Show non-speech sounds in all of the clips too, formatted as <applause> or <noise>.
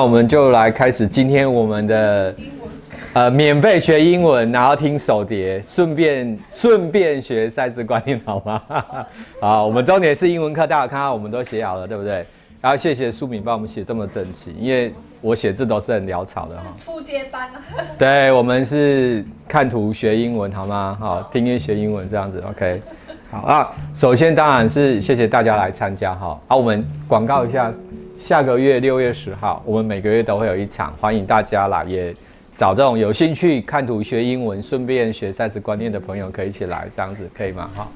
那我们就来开始今天我们的呃免费学英文，然后听手碟，顺便顺便学赛事观念，好吗？<laughs> 好，我们重点是英文课，大家看到我们都写好了，对不对？然后谢谢苏敏帮我们写这么整齐，因为我写字都是很潦草的哈。初阶班啊，对，我们是看图学英文，好吗？好，听音学英文这样子，OK。好啊，首先当然是谢谢大家来参加哈。好，我们广告一下，下个月六月十号，我们每个月都会有一场，欢迎大家来，也找这种有兴趣看图学英文，顺便学赛事观念的朋友可以一起来，这样子可以吗？哈，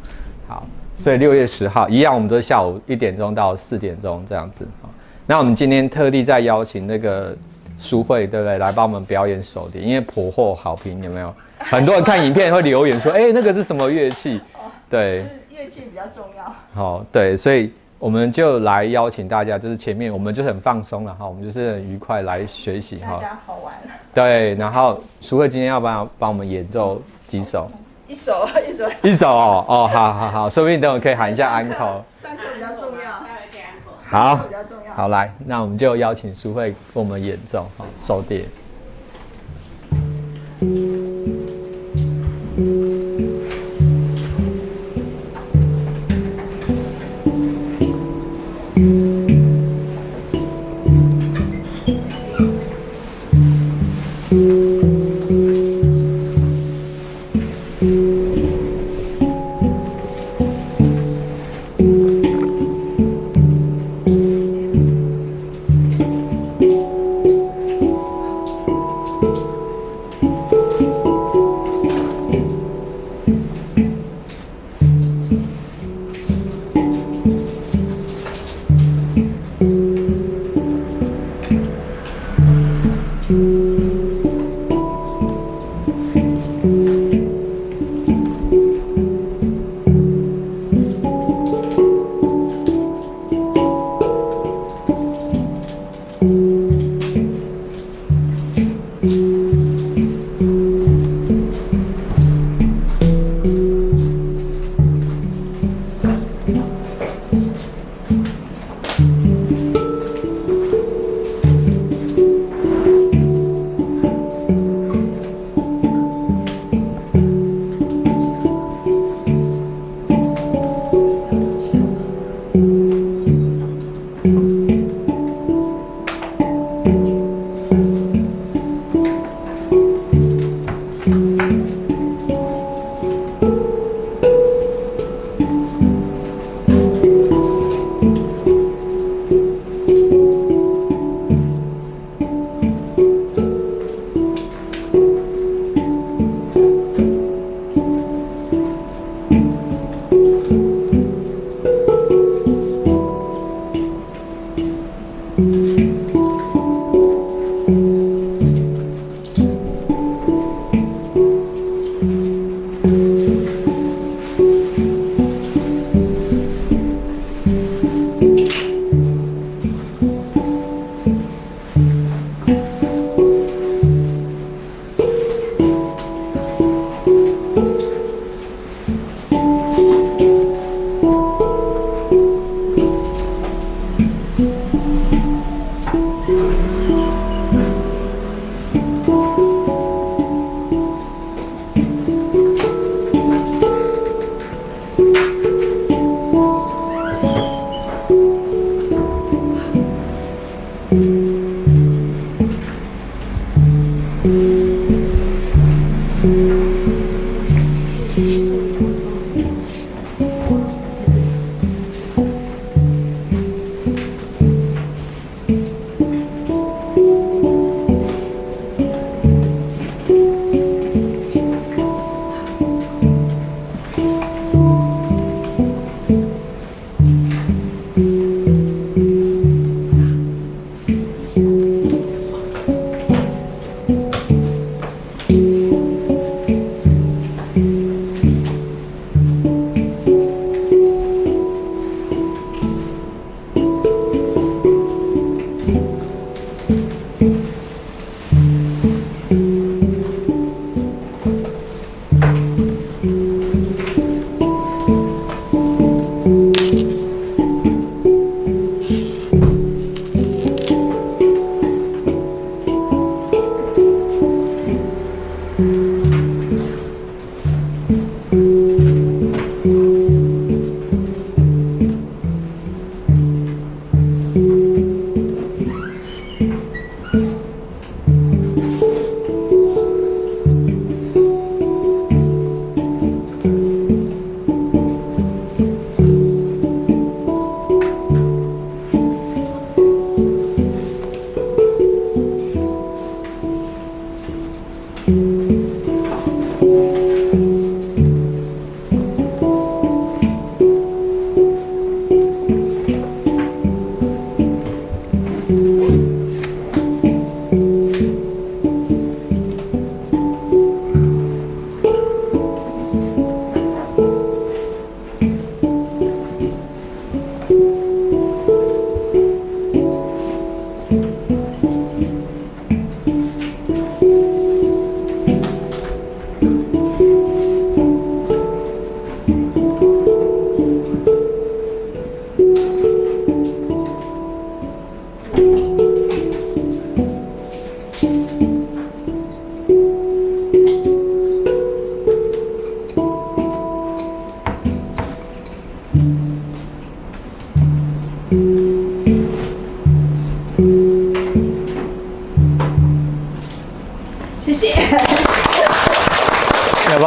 好，所以六月十号一样，我们都是下午一点钟到四点钟这样子。好，那我们今天特地再邀请那个苏慧，对不对？来帮我们表演手碟，因为颇获好评，有没有？<laughs> 很多人看影片会留言说，哎，那个是什么乐器？对，乐器比较重要。好，对，所以我们就来邀请大家，就是前面我们就很放松了哈，我们就是很愉快来学习哈。大家好玩。对，然后苏慧今天要帮帮我们演奏几首？一首，一首，一首哦哦，好好好，说不定等会可以喊一下安口。上课比较重要，好，比较重要。好，来，那我们就邀请苏慧给我们演奏，好，手碟。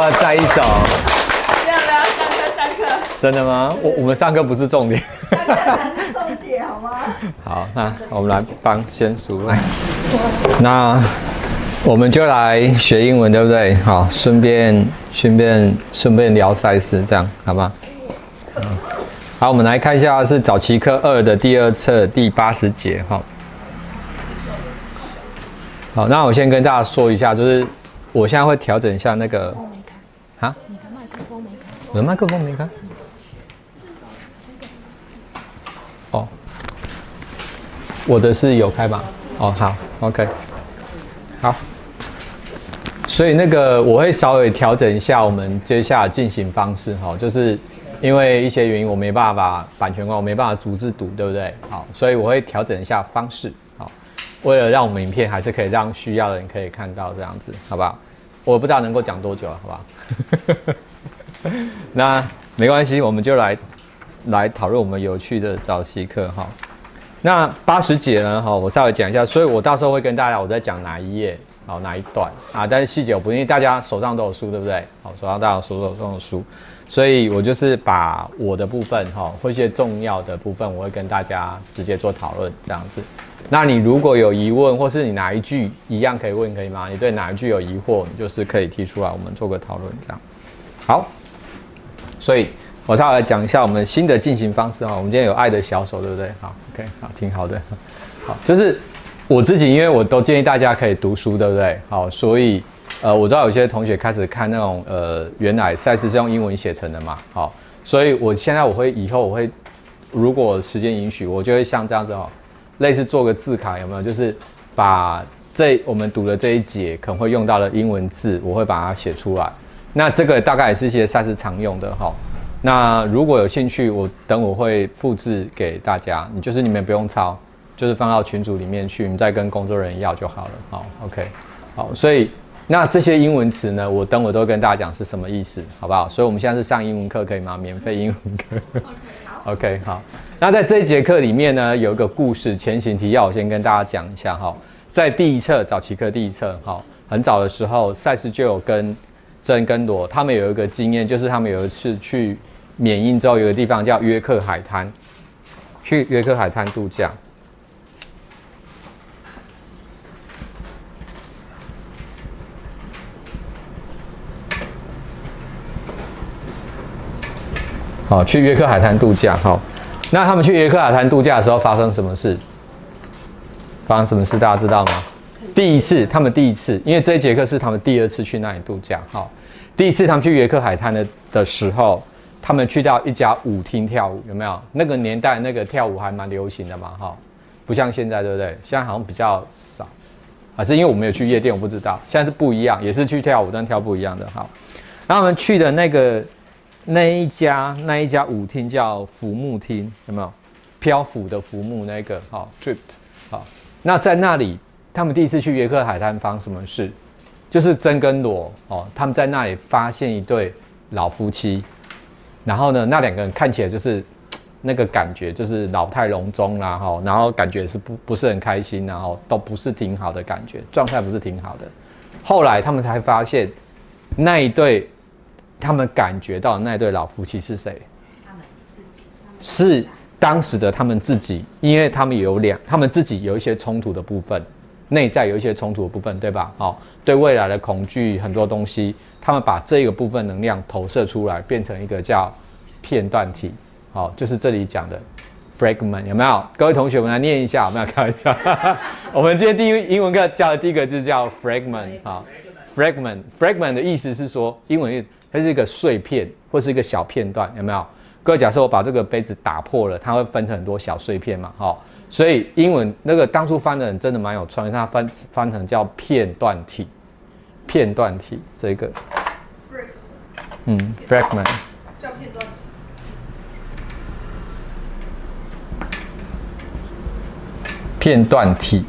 要再一首？没有没有，上课上课，真的吗？我我们上课不是重点。上课才是重点好吗？<laughs> 好，那我们来帮先数来。<laughs> 那我们就来学英文，对不对？好，顺便顺便顺便聊赛事，这样好吗？嗯好，我们来看一下是早期课二的第二册第八十节哈。好，那我先跟大家说一下，就是我现在会调整一下那个我的麦克风没开。哦，我的是有开吧？哦，好，OK，好。所以那个我会稍微调整一下我们接下来进行方式哈，就是因为一些原因我没办法版权关，我没办法逐字读，对不对？好，所以我会调整一下方式，好，为了让我们影片还是可以让需要的人可以看到这样子，好不好？我不知道能够讲多久了，好不好？<laughs> 那没关系，我们就来来讨论我们有趣的早期课哈。那八十节呢？哈，我稍微讲一下，所以我到时候会跟大家我在讲哪一页，好哪一段啊？但是细节我不，因为大家手上都有书，对不对？好，手上大家手手上有书，所以我就是把我的部分哈，或一些重要的部分，我会跟大家直接做讨论这样子。那你如果有疑问，或是你哪一句一样可以问，可以吗？你对哪一句有疑惑，你就是可以提出来，我们做个讨论这样。好，所以我稍微来讲一下我们新的进行方式哈。我们今天有爱的小手，对不对？好，OK，好，挺好的。好，就是我自己，因为我都建议大家可以读书，对不对？好，所以呃，我知道有些同学开始看那种呃，原来赛事是用英文写成的嘛，好，所以我现在我会以后我会，如果时间允许，我就会像这样子哦，类似做个字卡，有没有？就是把这我们读的这一节可能会用到的英文字，我会把它写出来。那这个大概也是一些赛事常用的哈。那如果有兴趣，我等我会复制给大家，你就是你们不用抄，就是放到群组里面去，你再跟工作人员要就好了。好，OK，好，所以那这些英文词呢，我等我都跟大家讲是什么意思，好不好？所以我们现在是上英文课，可以吗？免费英文课。OK，好。那在这一节课里面呢，有一个故事前行提要，我先跟大家讲一下哈。在第一册早期课第一册，哈，很早的时候，赛事就有跟珍跟罗他们有一个经验，就是他们有一次去缅因州有个地方叫约克海滩，去约克海滩度假。好，去约克海滩度假。好，那他们去约克海滩度假的时候发生什么事？发生什么事大家知道吗？第一次，他们第一次，因为这一节课是他们第二次去那里度假。好，第一次他们去约克海滩的的时候，他们去到一家舞厅跳舞，有没有？那个年代那个跳舞还蛮流行的嘛，哈，不像现在，对不对？现在好像比较少，还是因为我没有去夜店，我不知道。现在是不一样，也是去跳舞，但跳不一样的。好，然后我们去的那个。那一家那一家舞厅叫浮木厅，有没有？漂浮的浮木那个，好，drift，好。那在那里，他们第一次去约克海滩发生什么事？就是真跟罗哦，他们在那里发现一对老夫妻，然后呢，那两个人看起来就是那个感觉，就是老态龙钟啦，哈，然后感觉是不不是很开心，然后都不是挺好的感觉，状态不是挺好的。后来他们才发现那一对。他们感觉到那对老夫妻是谁？他们自己是当时的他们自己，因为他们有两，他们自己有一些冲突的部分，内在有一些冲突的部分，对吧？好，对未来的恐惧很多东西，他们把这个部分能量投射出来，变成一个叫片段体，好，就是这里讲的 fragment，有没有？各位同学我们来念一下，有没有开玩笑？<laughs> 我们今天第一英文课教的第一个字叫 fragment，啊，fragment，fragment 的意思是说英文。它是一个碎片或是一个小片段，有没有？各位，假设我把这个杯子打破了，它会分成很多小碎片嘛？好，所以英文那个当初翻的人真的蛮有创意，它翻翻成叫片段体，片段体这个，嗯，fragment，叫片段体，片段体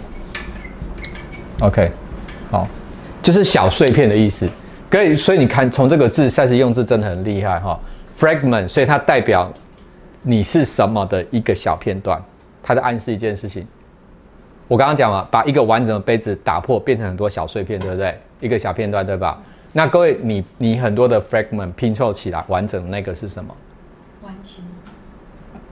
，OK，好，就是小碎片的意思。可以，所以你看，从这个字，赛斯用字真的很厉害哈。Fragment，所以它代表你是什么的一个小片段，它在暗示一件事情。我刚刚讲了，把一个完整的杯子打破，变成很多小碎片，对不对？一个小片段，对吧？那各位，你你很多的 fragment 拼凑起来完整的那个是什么？完形。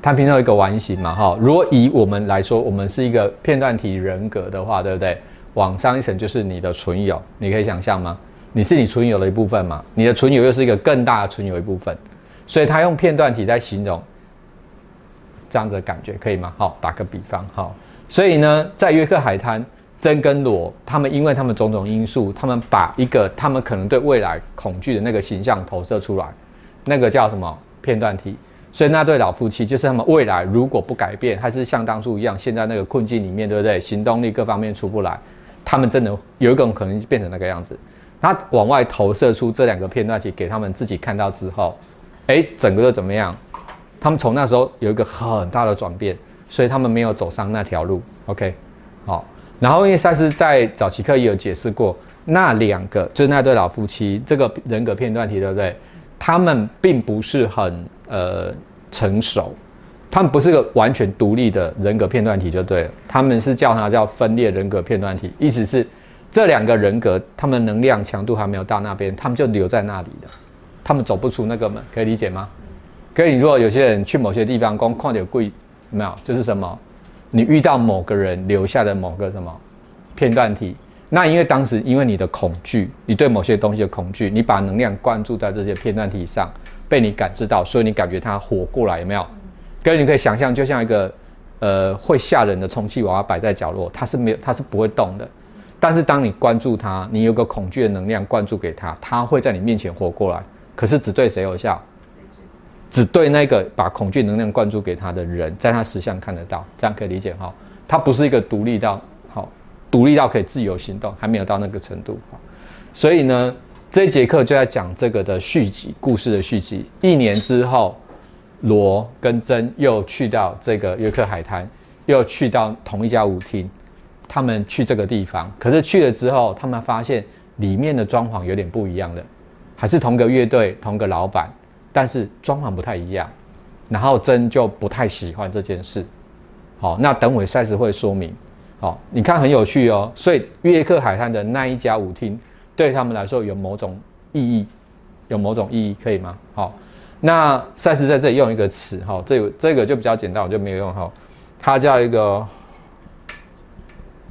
它拼凑一个完形嘛，哈。如果以我们来说，我们是一个片段体人格的话，对不对？往上一层就是你的存有，你可以想象吗？你是你存有的一部分嘛？你的存有又是一个更大的存有一部分，所以他用片段体在形容这样子的感觉，可以吗？好，打个比方，好。所以呢，在约克海滩，真跟罗他们因为他们种种因素，他们把一个他们可能对未来恐惧的那个形象投射出来，那个叫什么片段体？所以那对老夫妻就是他们未来如果不改变，还是像当初一样，现在那个困境里面，对不对？行动力各方面出不来。他们真的有一种可能变成那个样子，他往外投射出这两个片段体给他们自己看到之后，哎，整个怎么样？他们从那时候有一个很大的转变，所以他们没有走上那条路。OK，好。然后因为赛斯在早期课也有解释过，那两个就是那对老夫妻这个人格片段体，对不对？他们并不是很呃成熟。他们不是个完全独立的人格片段体就对了，他们是叫它叫分裂人格片段体，意思是这两个人格，他们能量强度还没有到那边，他们就留在那里的，他们走不出那个门，可以理解吗？可以，如果有些人去某些地方，光看点贵，没有，就是什么，你遇到某个人留下的某个什么片段体，那因为当时因为你的恐惧，你对某些东西的恐惧，你把能量灌注在这些片段体上，被你感知到，所以你感觉它活过来，有没有？可以你可以想象，就像一个，呃，会吓人的充气娃娃摆在角落，它是没有，它是不会动的。但是当你关注它，你有个恐惧的能量灌注给它，它会在你面前活过来。可是只对谁有效？只对那个把恐惧能量灌注给他的人，在他实相看得到，这样可以理解哈。他不是一个独立到好，独立到可以自由行动，还没有到那个程度。所以呢，这一节课就在讲这个的续集，故事的续集。一年之后。罗跟珍又去到这个约克海滩，又去到同一家舞厅，他们去这个地方，可是去了之后，他们发现里面的装潢有点不一样的，还是同个乐队、同个老板，但是装潢不太一样，然后珍就不太喜欢这件事。好，那等会赛事会说明。好，你看很有趣哦，所以约克海滩的那一家舞厅对他们来说有某种意义，有某种意义，可以吗？好。那赛斯在这里用一个词哈，这个这个就比较简单，我就没有用哈。它叫一个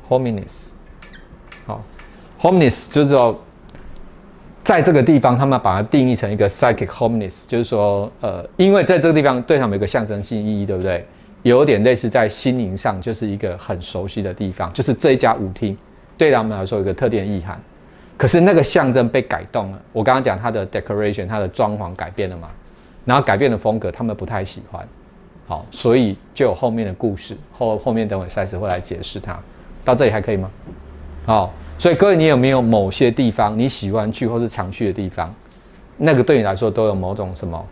hominis，好，hominis 就是说，在这个地方，他们把它定义成一个 psychic hominis，就是说，呃，因为在这个地方对他们有个象征性意义，对不对？有点类似在心灵上就是一个很熟悉的地方，就是这一家舞厅对他们来说有个特定的意涵。可是那个象征被改动了，我刚刚讲它的 decoration，它的装潢改变了嘛？然后改变的风格，他们不太喜欢，好，所以就有后面的故事。后后面等会赛斯会来解释它。到这里还可以吗？好，所以各位，你有没有某些地方你喜欢去或是常去的地方？那个对你来说都有某种什么？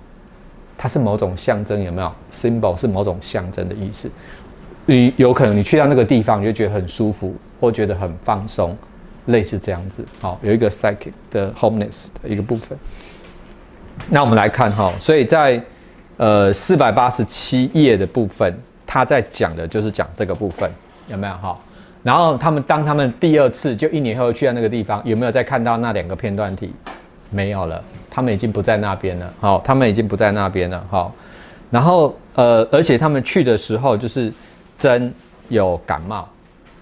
它是某种象征，有没有？symbol 是某种象征的意思。你有可能你去到那个地方，你就觉得很舒服，或觉得很放松，类似这样子。好，有一个 psychic 的 homeness 的一个部分。那我们来看哈，所以在呃四百八十七页的部分，他在讲的就是讲这个部分，有没有哈？然后他们当他们第二次就一年后去到那个地方，有没有再看到那两个片段体？没有了，他们已经不在那边了。好，他们已经不在那边了。好，然后呃，而且他们去的时候就是真有感冒，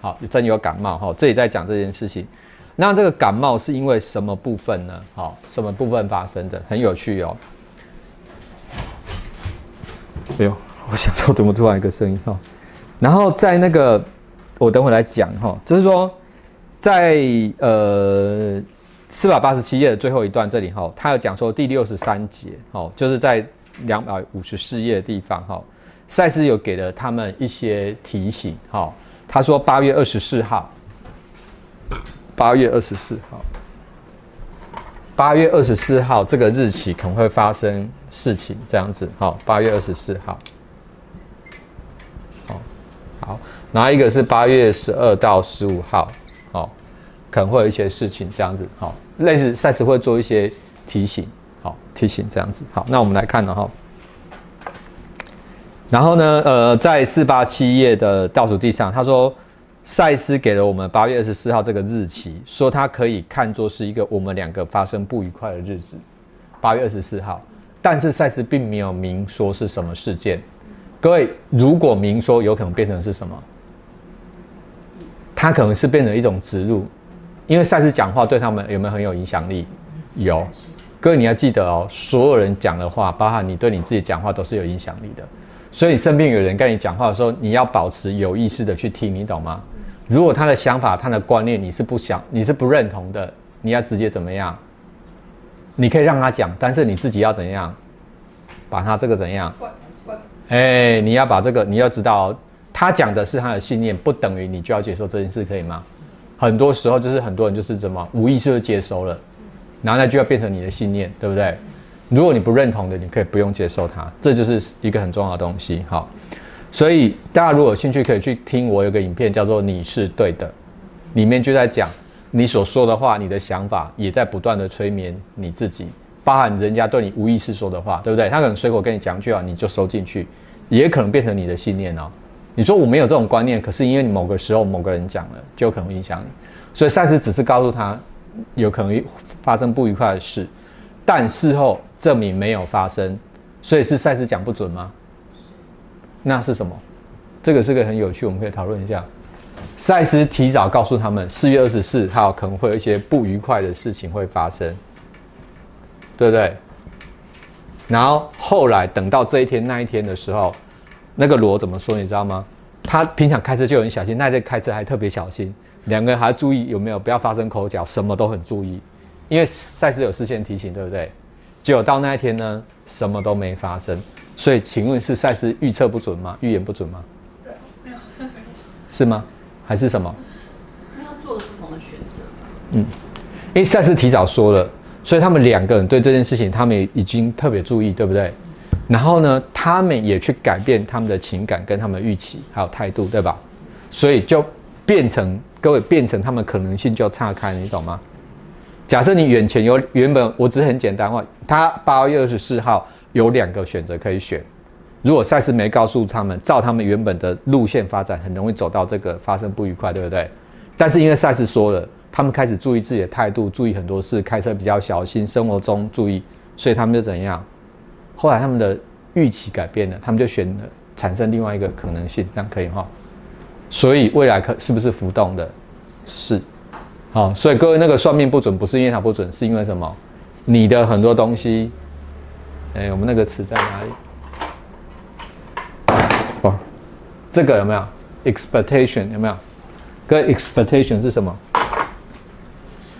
好，真有感冒哈。这里在讲这件事情。那这个感冒是因为什么部分呢？好，什么部分发生的？很有趣哦。哎呦，我想说怎么突然一个声音哈？然后在那个，我等会来讲哈，就是说，在呃四百八十七页的最后一段这里哈，他有讲说第六十三节，哦，就是在两百五十四页的地方哈，赛斯有给了他们一些提醒哈，他说八月二十四号。八月二十四号，八月二十四号这个日期可能会发生事情，这样子。好，八月二十四号，好，好，然后一个是八月十二到十五号，好，可能会有一些事情，这样子。好，类似赛事会做一些提醒，好，提醒这样子。好，那我们来看了哈。然后呢，呃，在四八七页的倒数第三，他说。赛斯给了我们八月二十四号这个日期，说它可以看作是一个我们两个发生不愉快的日子，八月二十四号。但是赛斯并没有明说是什么事件。各位，如果明说，有可能变成是什么？它可能是变成一种植入，因为赛事讲话对他们有没有很有影响力？有。各位你要记得哦，所有人讲的话，包含你对你自己讲话，都是有影响力的。所以身边有人跟你讲话的时候，你要保持有意识的去听，你懂吗？如果他的想法、他的观念你是不想、你是不认同的，你要直接怎么样？你可以让他讲，但是你自己要怎样？把他这个怎样？哎，你要把这个，你要知道，他讲的是他的信念，不等于你就要接受这件事，可以吗？很多时候就是很多人就是怎么无意识的接收了，然后那就要变成你的信念，对不对？如果你不认同的，你可以不用接受它，这就是一个很重要的东西。好，所以大家如果有兴趣，可以去听我有个影片叫做《你是对的》，里面就在讲你所说的话，你的想法也在不断的催眠你自己，包含人家对你无意识说的话，对不对？他可能随口跟你讲句话，你就收进去，也可能变成你的信念哦。你说我没有这种观念，可是因为你某个时候某个人讲了，就可能影响你。所以赛斯只是告诉他，有可能发生不愉快的事，但事后。证明没有发生，所以是赛斯讲不准吗？那是什么？这个是个很有趣，我们可以讨论一下。赛斯提早告诉他们，四月二十四号可能会有一些不愉快的事情会发生，对不对？然后后来等到这一天那一天的时候，那个罗怎么说？你知道吗？他平常开车就很小心，那天开车还特别小心，两个人还要注意有没有不要发生口角，什么都很注意，因为赛斯有事先提醒，对不对？结果到那一天呢，什么都没发生。所以，请问是赛斯预测不准吗？预言不准吗？对，没有。是吗？还是什么？他要做不同的选择。嗯，因为赛斯提早说了，所以他们两个人对这件事情，他们已经特别注意，对不对？然后呢，他们也去改变他们的情感、跟他们的预期还有态度，对吧？所以就变成各位变成他们可能性就岔开，你懂吗？假设你眼前有原本，我只是很简单话，他八月二十四号有两个选择可以选。如果赛事没告诉他们，照他们原本的路线发展，很容易走到这个发生不愉快，对不对？但是因为赛事说了，他们开始注意自己的态度，注意很多事，开车比较小心，生活中注意，所以他们就怎样？后来他们的预期改变了，他们就选了产生另外一个可能性，这样可以哈？所以未来可是不是浮动的？是。好，所以各位那个算命不准，不是因为它不准，是因为什么？你的很多东西，哎，我们那个词在哪里？哦，这个有没有？expectation 有没有？各位 expectation 是什么？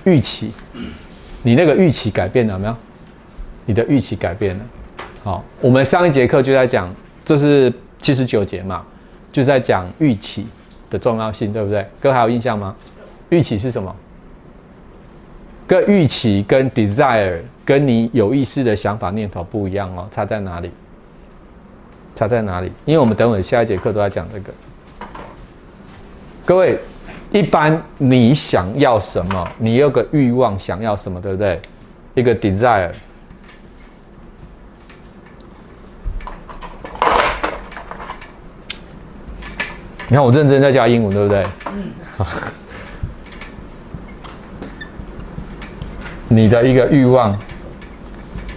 预期。你那个预期改变了没有？你的预期改变了。好，我们上一节课就在讲，这是七十九节嘛，就在讲预期的重要性，对不对？各位还有印象吗？预期是什么？跟预期跟 desire 跟你有意识的想法念头不一样哦，差在哪里？差在哪里？因为我们等会下一节课都在讲这个。各位，一般你想要什么？你有个欲望想要什么，对不对？一个 desire。你看我认真在教英文，对不对？嗯。<laughs> 你的一个欲望，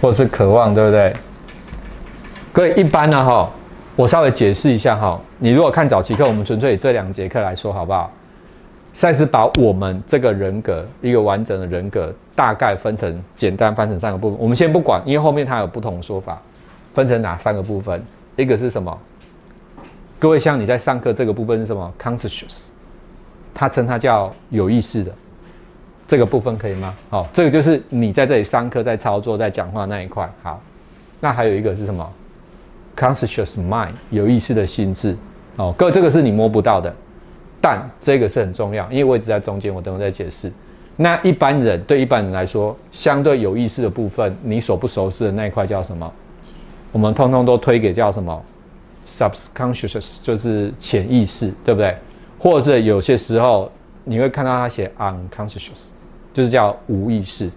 或是渴望，对不对？各位，一般呢，哈，我稍微解释一下哈。你如果看早期课，我们纯粹以这两节课来说，好不好？赛斯把我们这个人格一个完整的人格，大概分成简单分成三个部分。我们先不管，因为后面它有不同的说法，分成哪三个部分？一个是什么？各位，像你在上课这个部分是什么？conscious，他称它叫有意识的。这个部分可以吗？好，这个就是你在这里上课、在操作、在讲话那一块。好，那还有一个是什么？Conscious mind，有意识的心智。哦，各位这个是你摸不到的，但这个是很重要，因为我一直在中间，我等会再解释。那一般人对一般人来说，相对有意识的部分，你所不熟悉的那一块叫什么？我们通通都推给叫什么？Subconscious，就是潜意识，对不对？或者有些时候你会看到他写 Unconscious。就是叫无意识。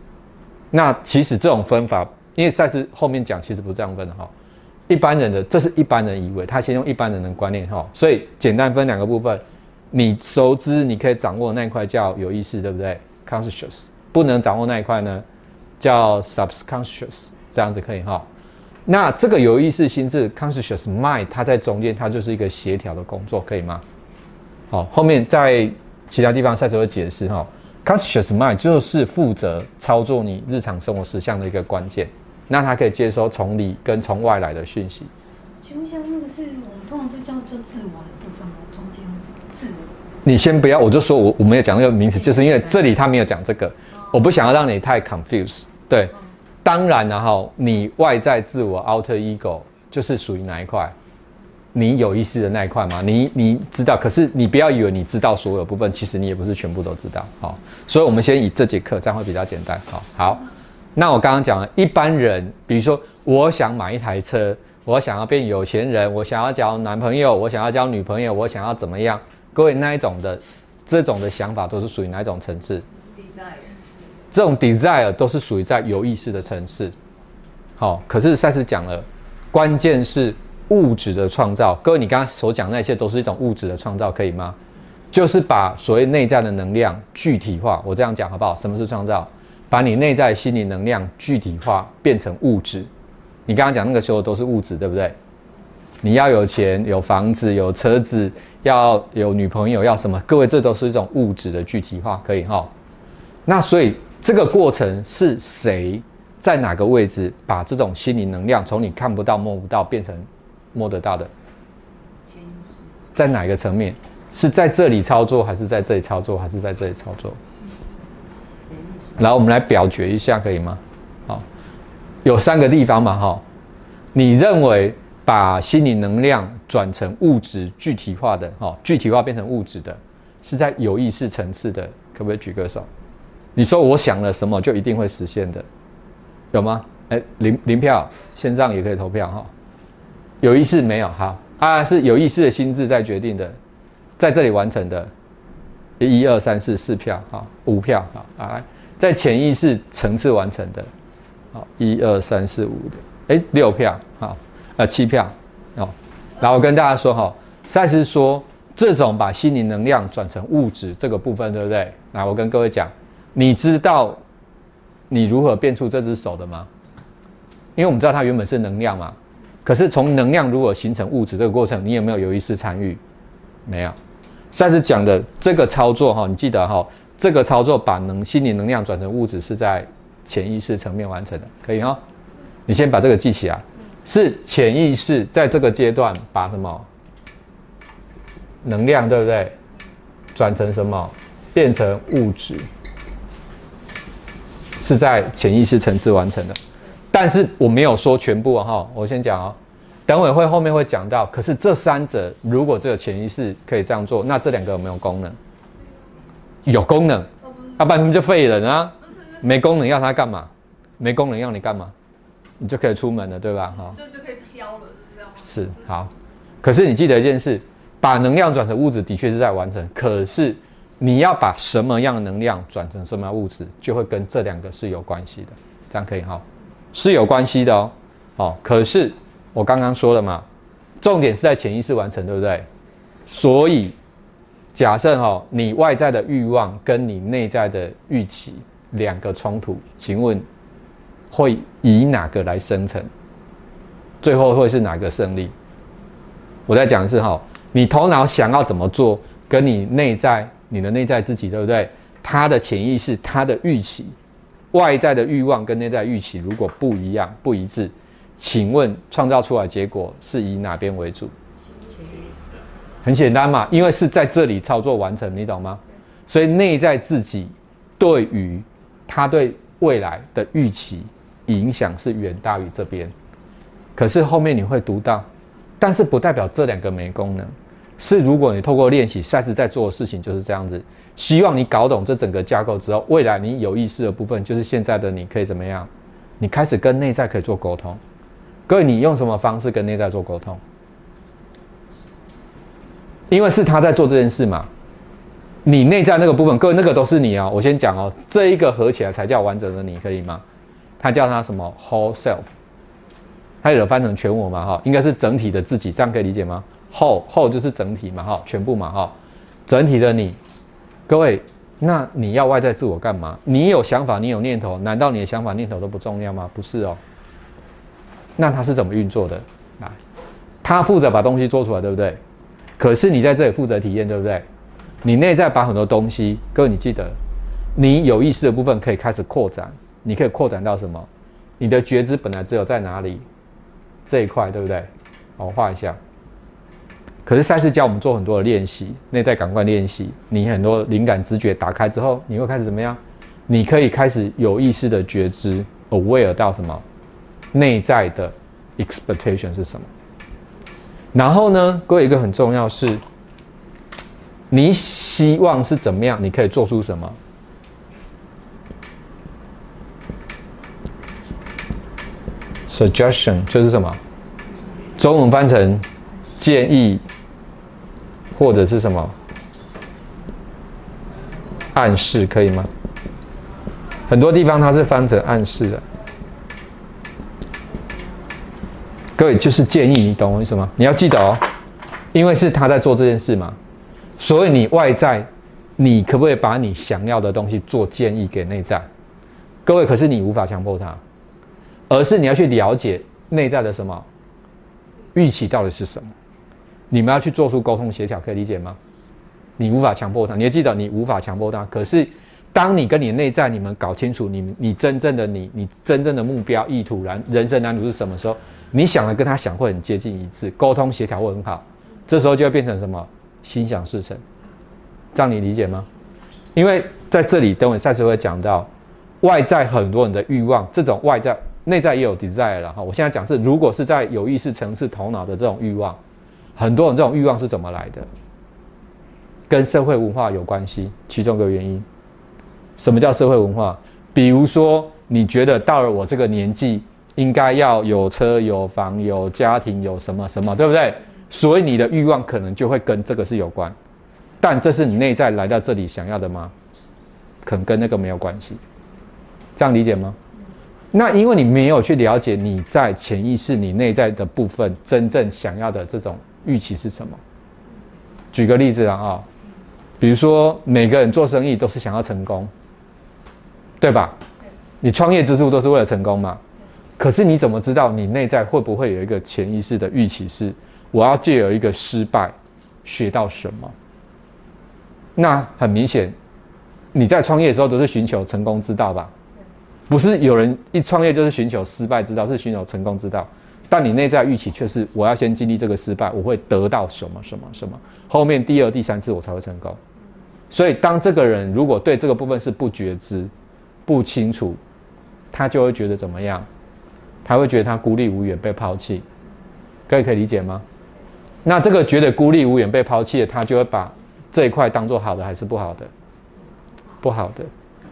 那其实这种分法，因为赛斯后面讲，其实不是这样分的哈。一般人的，这是一般人以为他先用一般人的观念哈，所以简单分两个部分，你熟知、你可以掌握的那一块叫有意识，对不对？conscious，不能掌握那一块呢，叫 subconscious，这样子可以哈。那这个有意识心智 conscious mind，它在中间，它就是一个协调的工作，可以吗？好，后面在其他地方赛车会解释哈。conscious mind 就是负责操作你日常生活实相的一个关键，那它可以接收从里跟从外来的讯息。请问一下，那个是我们通常都叫做自我的部分吗？中间自我？你先不要，我就说我我没有讲那个名词，就是因为这里他没有讲这个，我不想要让你太 confused。对，当然然后你外在自我 outer ego 就是属于哪一块？你有意识的那一块吗？你你知道，可是你不要以为你知道所有部分，其实你也不是全部都知道。好，所以我们先以这节课，这样会比较简单。好，好，那我刚刚讲了，一般人，比如说我想买一台车，我想要变有钱人，我想要交男朋友，我想要交女朋友，我想要怎么样？各位那一种的，这种的想法都是属于哪一种层次。这种 desire 都是属于在有意识的层次。好，可是赛斯讲了，关键是。物质的创造，各位，你刚刚所讲那些都是一种物质的创造，可以吗？就是把所谓内在的能量具体化。我这样讲好不好？什么是创造？把你内在心理能量具体化，变成物质。你刚刚讲那个时候都是物质，对不对？你要有钱、有房子、有车子，要有女朋友，要什么？各位，这都是一种物质的具体化，可以哈？那所以这个过程是谁在哪个位置把这种心理能量从你看不到、摸不到变成？摸得到的，在哪个层面？是在这里操作，还是在这里操作，还是在这里操作？来，我们来表决一下，可以吗？好，有三个地方嘛，哈。你认为把心理能量转成物质具体化的，哈，具体化变成物质的，是在有意识层次的，可不可以举个手？你说我想了什么，就一定会实现的，有吗？哎，零零票，线上也可以投票，哈。有意识没有？好。啊，是有意识的心智在决定的，在这里完成的，一二三四四票，好，五票，好，来，在潜意识层次完成的，好，一二三四五的，哎，六票，好，呃，七票，哦，然后跟大家说哈，赛斯说这种把心灵能量转成物质这个部分，对不对？来，我跟各位讲，你知道你如何变出这只手的吗？因为我们知道它原本是能量嘛。可是从能量如果形成物质这个过程，你有没有有意识参与？没有。上次讲的这个操作哈，你记得哈，这个操作把能心理能量转成物质是在潜意识层面完成的，可以哈？你先把这个记起来，是潜意识在这个阶段把什么能量对不对？转成什么？变成物质，是在潜意识层次完成的。但是我没有说全部啊哈，我先讲哦，等会会后面会讲到。可是这三者如果这个潜意识可以这样做，那这两个有没有功能？有功能，要不然他们就废人啊。没功能要他干嘛？没功能要你干嘛？你就可以出门了，对吧？哈，就就可以飘了，是这样。是好，可是你记得一件事，把能量转成物质的确是在完成。可是你要把什么样的能量转成什么样物质，就会跟这两个是有关系的。这样可以哈。是有关系的哦，好，可是我刚刚说了嘛，重点是在潜意识完成，对不对？所以假设哈，你外在的欲望跟你内在的预期两个冲突，请问会以哪个来生成？最后会是哪个胜利？我在讲的是哈，你头脑想要怎么做，跟你内在你的内在自己，对不对？他的潜意识，他的预期。外在的欲望跟内在预期如果不一样、不一致，请问创造出来结果是以哪边为主？很简单嘛，因为是在这里操作完成，你懂吗？所以内在自己对于他对未来的预期影响是远大于这边。可是后面你会读到，但是不代表这两个没功能。是如果你透过练习，赛事在做的事情就是这样子。希望你搞懂这整个架构之后，未来你有意识的部分，就是现在的你可以怎么样？你开始跟内在可以做沟通。各位，你用什么方式跟内在做沟通？因为是他在做这件事嘛。你内在那个部分，各位那个都是你啊。我先讲哦，这一个合起来才叫完整的你，可以吗？他叫他什么？Whole self。他有翻成全我嘛？哈，应该是整体的自己，这样可以理解吗后后就是整体嘛？哈，全部嘛？哈。整体的你，各位，那你要外在自我干嘛？你有想法，你有念头，难道你的想法念头都不重要吗？不是哦。那它是怎么运作的？来，他负责把东西做出来，对不对？可是你在这里负责体验，对不对？你内在把很多东西，各位你记得，你有意识的部分可以开始扩展，你可以扩展到什么？你的觉知本来只有在哪里这一块，对不对？好我画一下。可是赛事教我们做很多的练习，内在感官练习，你很多灵感直觉打开之后，你会开始怎么样？你可以开始有意识的觉知，aware 到什么？内在的 expectation 是什么？然后呢，各位一个很重要是，你希望是怎么样？你可以做出什么？suggestion 就是什么？中文翻成建议。或者是什么暗示可以吗？很多地方它是翻成暗示的。各位就是建议，你懂我意思吗？你要记得哦，因为是他在做这件事嘛，所以你外在，你可不可以把你想要的东西做建议给内在？各位，可是你无法强迫他，而是你要去了解内在的什么预期到底是什么。你们要去做出沟通协调，可以理解吗？你无法强迫他，你要记得，你无法强迫他。可是，当你跟你内在你们搞清楚，你你真正的你，你真正的目标意图，然人生蓝图是什么时候，你想的跟他想会很接近一致，沟通协调会很好。这时候就会变成什么？心想事成。这样你理解吗？因为在这里，等会下次会讲到外在很多人的欲望，这种外在内在也有 desire 了哈。我现在讲是，如果是在有意识层次头脑的这种欲望。很多人这种欲望是怎么来的？跟社会文化有关系，其中一个原因。什么叫社会文化？比如说，你觉得到了我这个年纪，应该要有车有房有家庭有什么什么，对不对？所以你的欲望可能就会跟这个是有关。但这是你内在来到这里想要的吗？可能跟那个没有关系。这样理解吗？那因为你没有去了解你在潜意识你内在的部分真正想要的这种。预期是什么？举个例子啊，比如说每个人做生意都是想要成功，对吧？你创业之初都是为了成功嘛？可是你怎么知道你内在会不会有一个潜意识的预期是我要借由一个失败学到什么？那很明显，你在创业的时候都是寻求成功之道吧？不是有人一创业就是寻求失败之道，是寻求成功之道。但你内在预期却是我要先经历这个失败，我会得到什么什么什么，后面第二、第三次我才会成功。所以，当这个人如果对这个部分是不觉知、不清楚，他就会觉得怎么样？他会觉得他孤立无援、被抛弃。各位可以理解吗？那这个觉得孤立无援、被抛弃的，他就会把这一块当做好的还是不好的？不好的，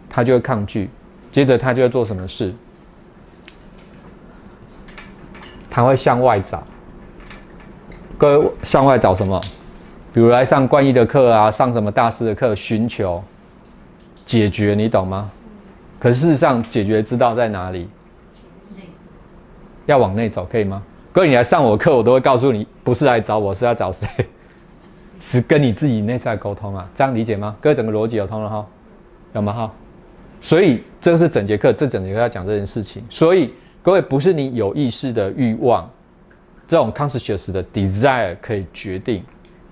他就会抗拒。接着他就会做什么事？他会向外找，各位向外找什么？比如来上冠一的课啊，上什么大师的课，寻求解决，你懂吗？可事实上，解决之道在哪里？要往内走，可以吗？各位，你来上我课，我都会告诉你，不是来找我，是要找谁？<laughs> 是跟你自己内在沟通啊，这样理解吗？各位，整个逻辑有通了哈，有吗哈？所以这个是整节课，这整节课要讲这件事情，所以。各位，不是你有意识的欲望，这种 conscious 的 desire 可以决定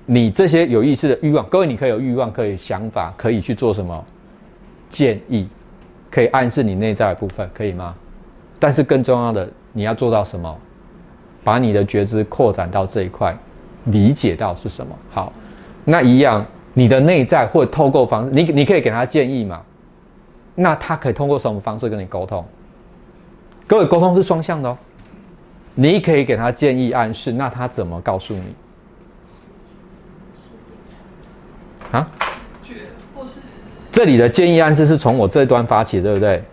你这些有意识的欲望。各位，你可以有欲望，可以想法，可以去做什么建议，可以暗示你内在的部分，可以吗？但是更重要的，你要做到什么？把你的觉知扩展到这一块，理解到是什么。好，那一样，你的内在会透过方式，你你可以给他建议嘛？那他可以通过什么方式跟你沟通？各位，沟通是双向的哦。你可以给他建议暗示，那他怎么告诉你？啊？这里的建议暗示是从我这端发起，对不对？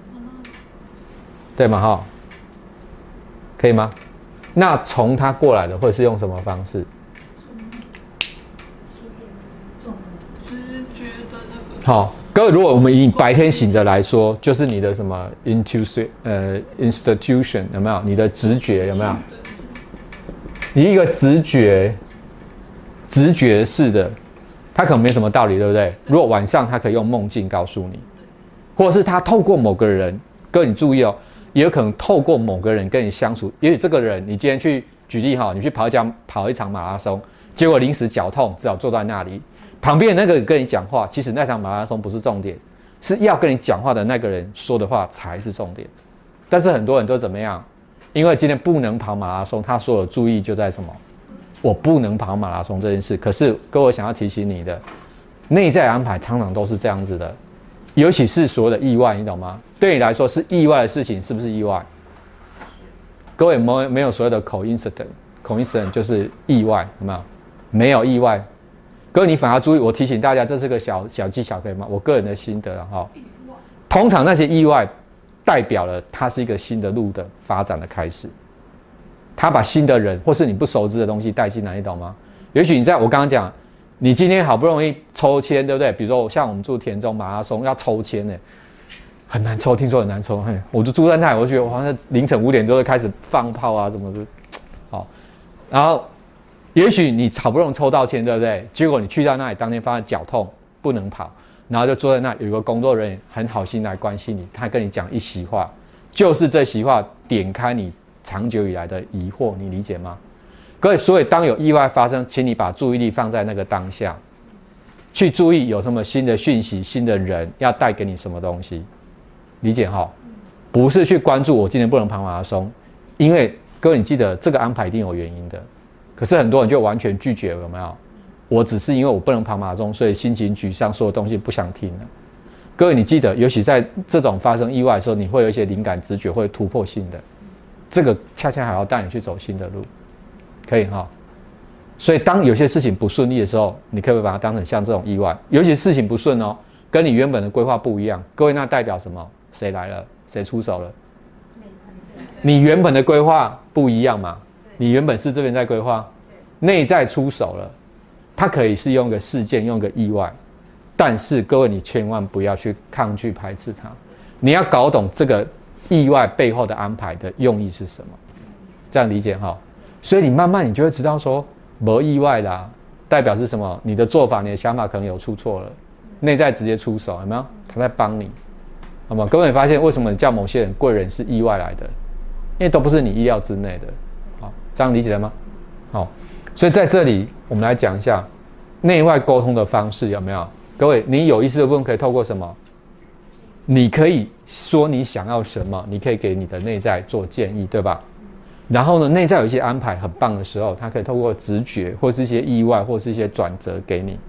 对吗？哈，可以吗？那从他过来的会是用什么方式？好。各位，如果我们以白天醒着来说，就是你的什么 intuition，呃，institution 有没有？你的直觉有没有？你一个直觉、直觉式的他可能没什么道理，对不对？如果晚上他可以用梦境告诉你，或者是他透过某个人，各位你注意哦，也有可能透过某个人跟你相处，也许这个人你今天去举例哈，你去跑一场跑一场马拉松，结果临时脚痛，只好坐在那里，旁边那个跟你讲话，其实那场马拉松不是重点，是要跟你讲话的那个人说的话才是重点。但是很多人都怎么样？因为今天不能跑马拉松，他所有注意就在什么？我不能跑马拉松这件事。可是各位想要提醒你的，内在安排常常都是这样子的，尤其是所有的意外，你懂吗？对你来说是意外的事情，是不是意外？各位没有没有所谓的 coincidence，coincidence 就是意外，有没有？没有意外。各位你反而注意，我提醒大家，这是个小小技巧，可以吗？我个人的心得了哈。通常那些意外。代表了它是一个新的路的发展的开始，他把新的人或是你不熟知的东西带进来，你懂吗？也许你在我刚刚讲，你今天好不容易抽签，对不对？比如说像我们住田中马拉松要抽签呢，很难抽，听说很难抽。嘿，我就住在那，我就觉得我好像凌晨五点多就开始放炮啊，怎么的，好。然后也许你好不容易抽到签，对不对？结果你去到那里当天发现脚痛，不能跑。然后就坐在那，有个工作人员很好心来关心你，他跟你讲一席话，就是这席话点开你长久以来的疑惑，你理解吗？各位，所以当有意外发生，请你把注意力放在那个当下，去注意有什么新的讯息、新的人要带给你什么东西，理解哈？不是去关注我今天不能跑马拉松，因为各位你记得这个安排一定有原因的，可是很多人就完全拒绝，有没有？我只是因为我不能跑马拉松，所以心情沮丧，所有东西不想听了。各位，你记得，尤其在这种发生意外的时候，你会有一些灵感直觉，会突破性的。这个恰恰还要带你去走新的路，可以哈。所以，当有些事情不顺利的时候，你可以把它当成像这种意外。尤其事情不顺哦，跟你原本的规划不一样。各位，那代表什么？谁来了？谁出手了？你原本的规划不一样嘛？你原本是这边在规划，内在出手了。它可以是用个事件，用个意外，但是各位，你千万不要去抗拒排斥它，你要搞懂这个意外背后的安排的用意是什么，这样理解哈。所以你慢慢你就会知道说，没意外啦，代表是什么？你的做法、你的想法可能有出错了，内在直接出手，有没有？他在帮你，好吗？各位发现为什么叫某些人贵人是意外来的？因为都不是你意料之内的，好，这样理解了吗？好。所以在这里，我们来讲一下内外沟通的方式有没有？各位，你有意思的部分可以透过什么？你可以说你想要什么，你可以给你的内在做建议，对吧？然后呢，内在有一些安排很棒的时候，它可以透过直觉或是一些意外或是一些转折给你。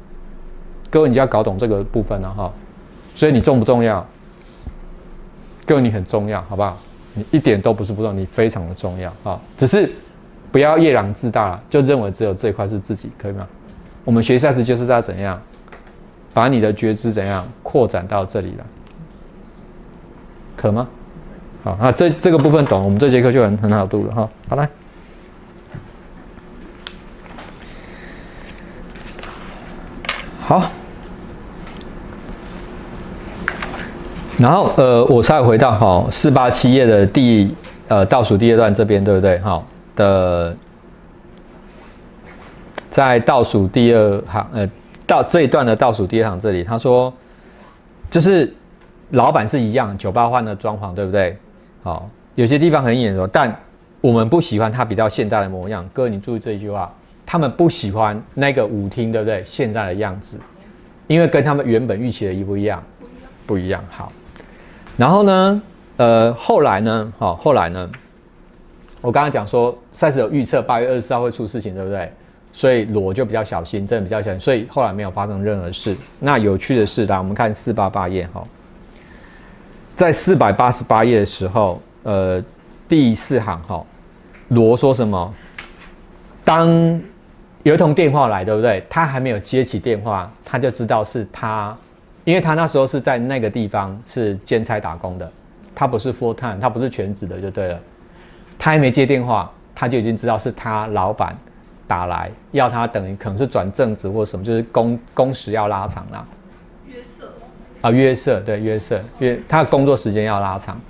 各位，你就要搞懂这个部分了哈。所以你重不重要？各位，你很重要，好不好？你一点都不是不重要，你非常的重要啊，只是。不要夜郎自大了，就认为只有这一块是自己，可以吗？我们学下次就是要怎样，把你的觉知怎样扩展到这里了，可吗？好，那这这个部分懂，我们这节课就很很好读了哈。好来，好，然后呃，我再回到哈四八七页的第呃倒数第二段这边，对不对？哈。的，在倒数第二行，呃，到这一段的倒数第二行这里，他说，就是老板是一样，酒吧换了装潢，对不对？好，有些地方很眼熟，但我们不喜欢它比较现代的模样。哥，你注意这一句话，他们不喜欢那个舞厅，对不对？现在的样子，因为跟他们原本预期的一不一样，不一样。好，然后呢，呃，后来呢，好，后来呢？我刚刚讲说，赛斯有预测八月二十四号会出事情，对不对？所以罗就比较小心，真的比较小心，所以后来没有发生任何事。那有趣的是，来我们看四八八页哈，在四百八十八页的时候，呃，第四行哈，罗说什么？当有一通电话来，对不对？他还没有接起电话，他就知道是他，因为他那时候是在那个地方是兼差打工的，他不是 full time，他不是全职的，就对了。他还没接电话，他就已经知道是他老板打来，要他等于可能是转正职或什么，就是工工时要拉长啦。约瑟啊，约瑟对约瑟，约他的工作时间要拉长。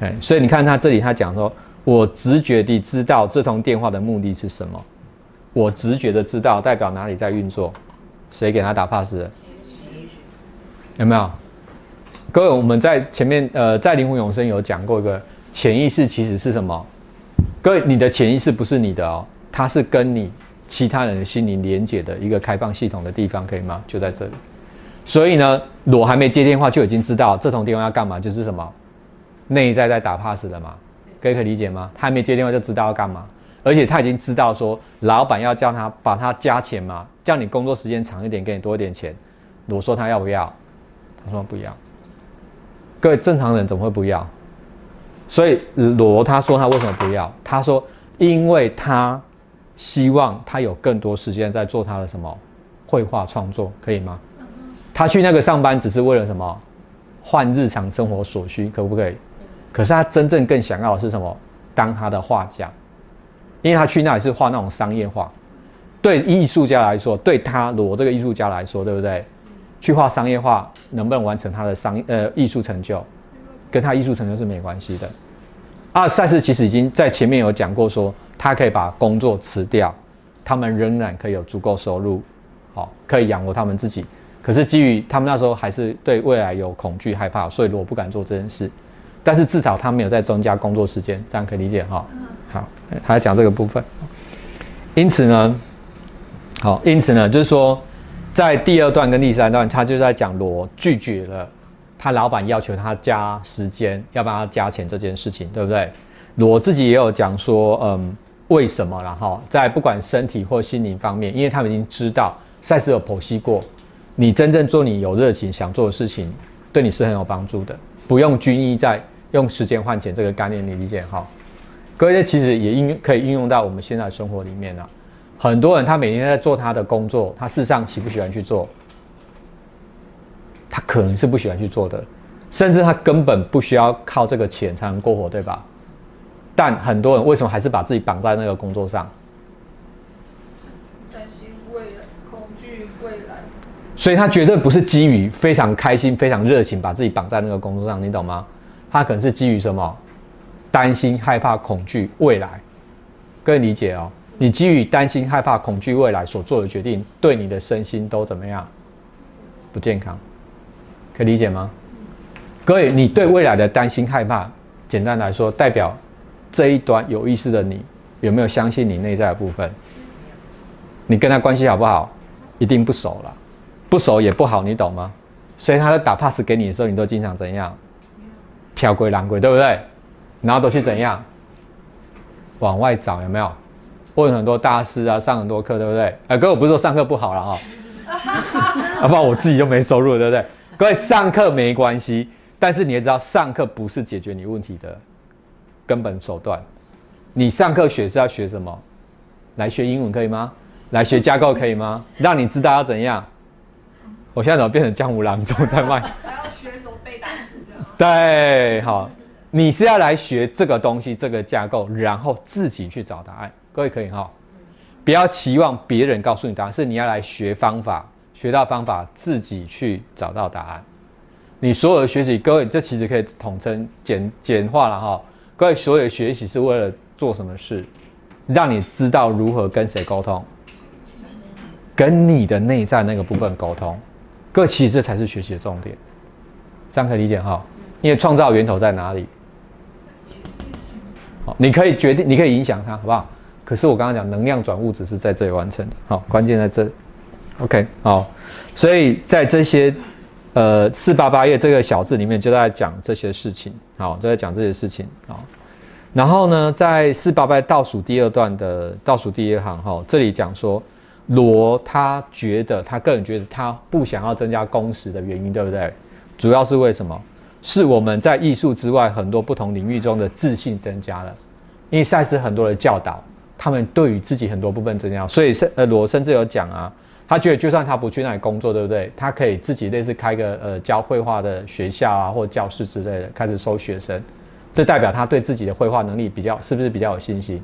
哎，所以你看他这里他讲说，我直觉地知道这通电话的目的是什么，我直觉的知道代表哪里在运作，谁给他打 pass 的？有没有？各位，我们在前面呃，在灵魂永生有讲过一个潜意识其实是什么？各位，你的潜意识不是你的哦，它是跟你其他人的心灵连接的一个开放系统的地方，可以吗？就在这里。所以呢，我还没接电话就已经知道这通电话要干嘛，就是什么内在在打 pass 的嘛。各位可以理解吗？他还没接电话就知道要干嘛，而且他已经知道说老板要叫他把他加钱嘛，叫你工作时间长一点，给你多一点钱。我说他要不要？他说不要。各位正常人怎么会不要？所以罗他说他为什么不要？他说因为他希望他有更多时间在做他的什么绘画创作，可以吗？他去那个上班只是为了什么？换日常生活所需，可不可以？可是他真正更想要的是什么？当他的画家，因为他去那里是画那种商业画。对艺术家来说，对他罗这个艺术家来说，对不对？去画商业画能不能完成他的商呃艺术成就，跟他艺术成就是没关系的。啊，赛斯其实已经在前面有讲过，说他可以把工作辞掉，他们仍然可以有足够收入，好，可以养活他们自己。可是基于他们那时候还是对未来有恐惧害怕，所以我不敢做这件事。但是至少他没有在增加工作时间，这样可以理解哈。好，他讲这个部分。因此呢，好，因此呢，就是说，在第二段跟第三段，他就在讲罗拒绝了他老板要求他加时间，要帮他加钱这件事情，对不对？我自己也有讲说，嗯，为什么？然后在不管身体或心灵方面，因为他们已经知道赛斯有剖析过。你真正做你有热情想做的事情，对你是很有帮助的。不用拘泥在用时间换钱这个概念，你理解哈？各位，其实也应可以应用到我们现在生活里面啊。很多人他每天在做他的工作，他事实上喜不喜欢去做？他可能是不喜欢去做的，甚至他根本不需要靠这个钱才能过活，对吧？但很多人为什么还是把自己绑在那个工作上？担心未来，恐惧未来所以他绝对不是基于非常开心、非常热情把自己绑在那个工作上，你懂吗？他可能是基于什么？担心、害怕、恐惧未来。各位理解哦？你基于担心、害怕、恐惧未来所做的决定，对你的身心都怎么样？不健康，可以理解吗？各位，你对未来的担心、害怕，简单来说，代表这一端有意识的你有没有相信你内在的部分？你跟他关系好不好？一定不熟了。不熟也不好，你懂吗？所以他在打 pass 给你的时候，你都经常怎样？挑鬼拦鬼，对不对？然后都去怎样？往外找有没有？问很多大师啊，上很多课，对不对？哎，哥，我不是说上课不好了哈，<laughs> 啊，不然我自己就没收入，对不对？各位上课没关系，但是你也知道，上课不是解决你问题的根本手段。你上课学是要学什么？来学英文可以吗？来学架构可以吗？让你知道要怎样？我现在怎么变成江湖郎中在卖？还要学怎么背单词这样？对，好，你是要来学这个东西，这个架构，然后自己去找答案。各位可以哈，不要期望别人告诉你答案，是你要来学方法，学到方法，自己去找到答案。你所有的学习，各位，这其实可以统称简简化了哈。各位，所有的学习是为了做什么事？让你知道如何跟谁沟通，跟你的内在那个部分沟通。各位其实这才是学习的重点，这样可以理解哈？因为创造源头在哪里？好，你可以决定，你可以影响它，好不好？可是我刚刚讲能量转物质是在这里完成的，好，关键在这。OK，好，所以在这些呃四八八页这个小字里面就在讲这些事情，好，就在讲这些事情，好。然后呢，在四八八倒数第二段的倒数第一行哈，这里讲说。罗他觉得，他个人觉得他不想要增加工时的原因，对不对？主要是为什么？是我们在艺术之外很多不同领域中的自信增加了。因为赛斯很多的教导，他们对于自己很多部分增加，所以甚呃罗甚至有讲啊，他觉得就算他不去那里工作，对不对？他可以自己类似开个呃教绘画的学校啊，或教室之类的，开始收学生。这代表他对自己的绘画能力比较是不是比较有信心？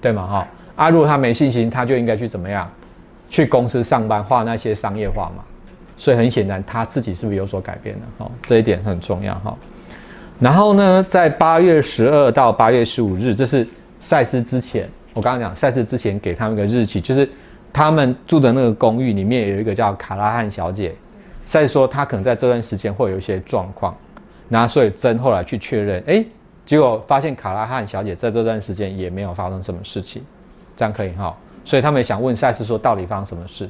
对吗？哈啊，如果他没信心，他就应该去怎么样？去公司上班画那些商业画嘛，所以很显然他自己是不是有所改变了？哈，这一点很重要哈。然后呢，在八月十二到八月十五日，这是赛斯之前，我刚刚讲赛斯之前给他们个日期，就是他们住的那个公寓里面有一个叫卡拉汉小姐，再说她可能在这段时间会有一些状况，那所以真后来去确认，哎，结果发现卡拉汉小姐在这段时间也没有发生什么事情，这样可以哈，所以他们想问赛斯说到底发生什么事，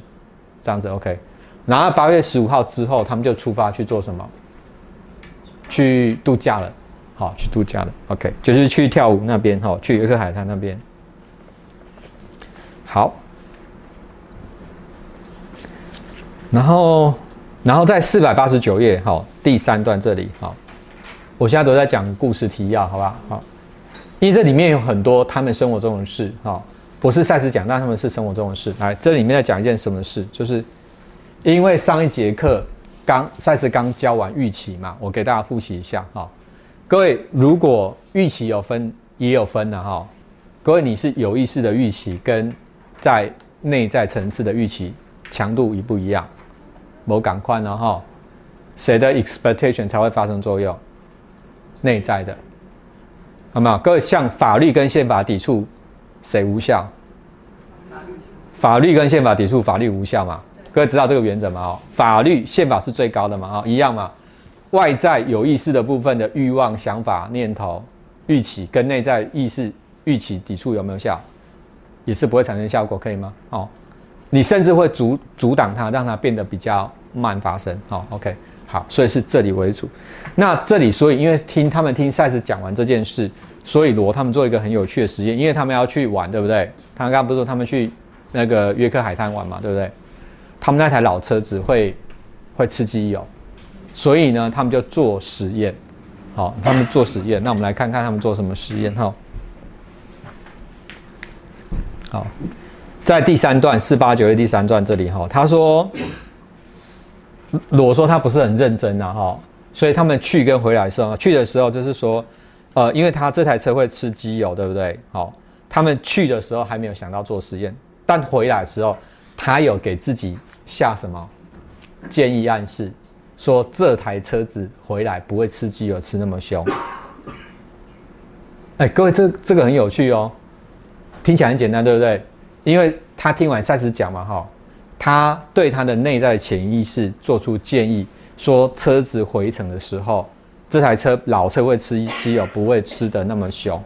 这样子 OK，然后八月十五号之后，他们就出发去做什么？去度假了，好，去度假了，OK，就是去跳舞那边哈，去约克海滩那边，好。然后，然后在四百八十九页，哈，第三段这里，哈，我现在都在讲故事提要，好吧，好，因为这里面有很多他们生活中的事，哈，不是赛斯讲，但他们是生活中的事。来，这里面在讲一件什么事？就是因为上一节课刚赛斯刚教完预期嘛，我给大家复习一下，哈，各位如果预期有分，也有分的，哈，各位你是有意识的预期跟在内在层次的预期强度一不一样？某赶快呢哈，谁的 expectation 才会发生作用？内在的，好没有？各位像法律跟宪法抵触，谁无效？法律跟宪法抵触，法律无效嘛？各位知道这个原则吗？哦，法律、宪法是最高的嘛？哦，一样嘛？外在有意识的部分的欲望、想法、念头、预期，跟内在意识预期抵触有没有效？也是不会产生效果，可以吗？哦。你甚至会阻阻挡它，让它变得比较慢发生。好，OK，好，所以是这里为主。那这里，所以因为听他们听赛斯讲完这件事，所以罗他们做一个很有趣的实验，因为他们要去玩，对不对？他刚刚不是说他们去那个约克海滩玩嘛，对不对？他们那台老车子会会吃机油，所以呢，他们就做实验。好，他们做实验，那我们来看看他们做什么实验。哈，好。在第三段四八九页第三段这里哈，他说，我说他不是很认真呐哈，所以他们去跟回来的时候，去的时候就是说，呃，因为他这台车会吃机油，对不对？好，他们去的时候还没有想到做实验，但回来的时候，他有给自己下什么建议暗示，说这台车子回来不会吃机油吃那么凶。哎，各位这这个很有趣哦，听起来很简单，对不对？因为他听完赛斯讲嘛，哈，他对他的内在潜意识做出建议，说车子回程的时候，这台车老车会吃机油，不会吃的那么凶。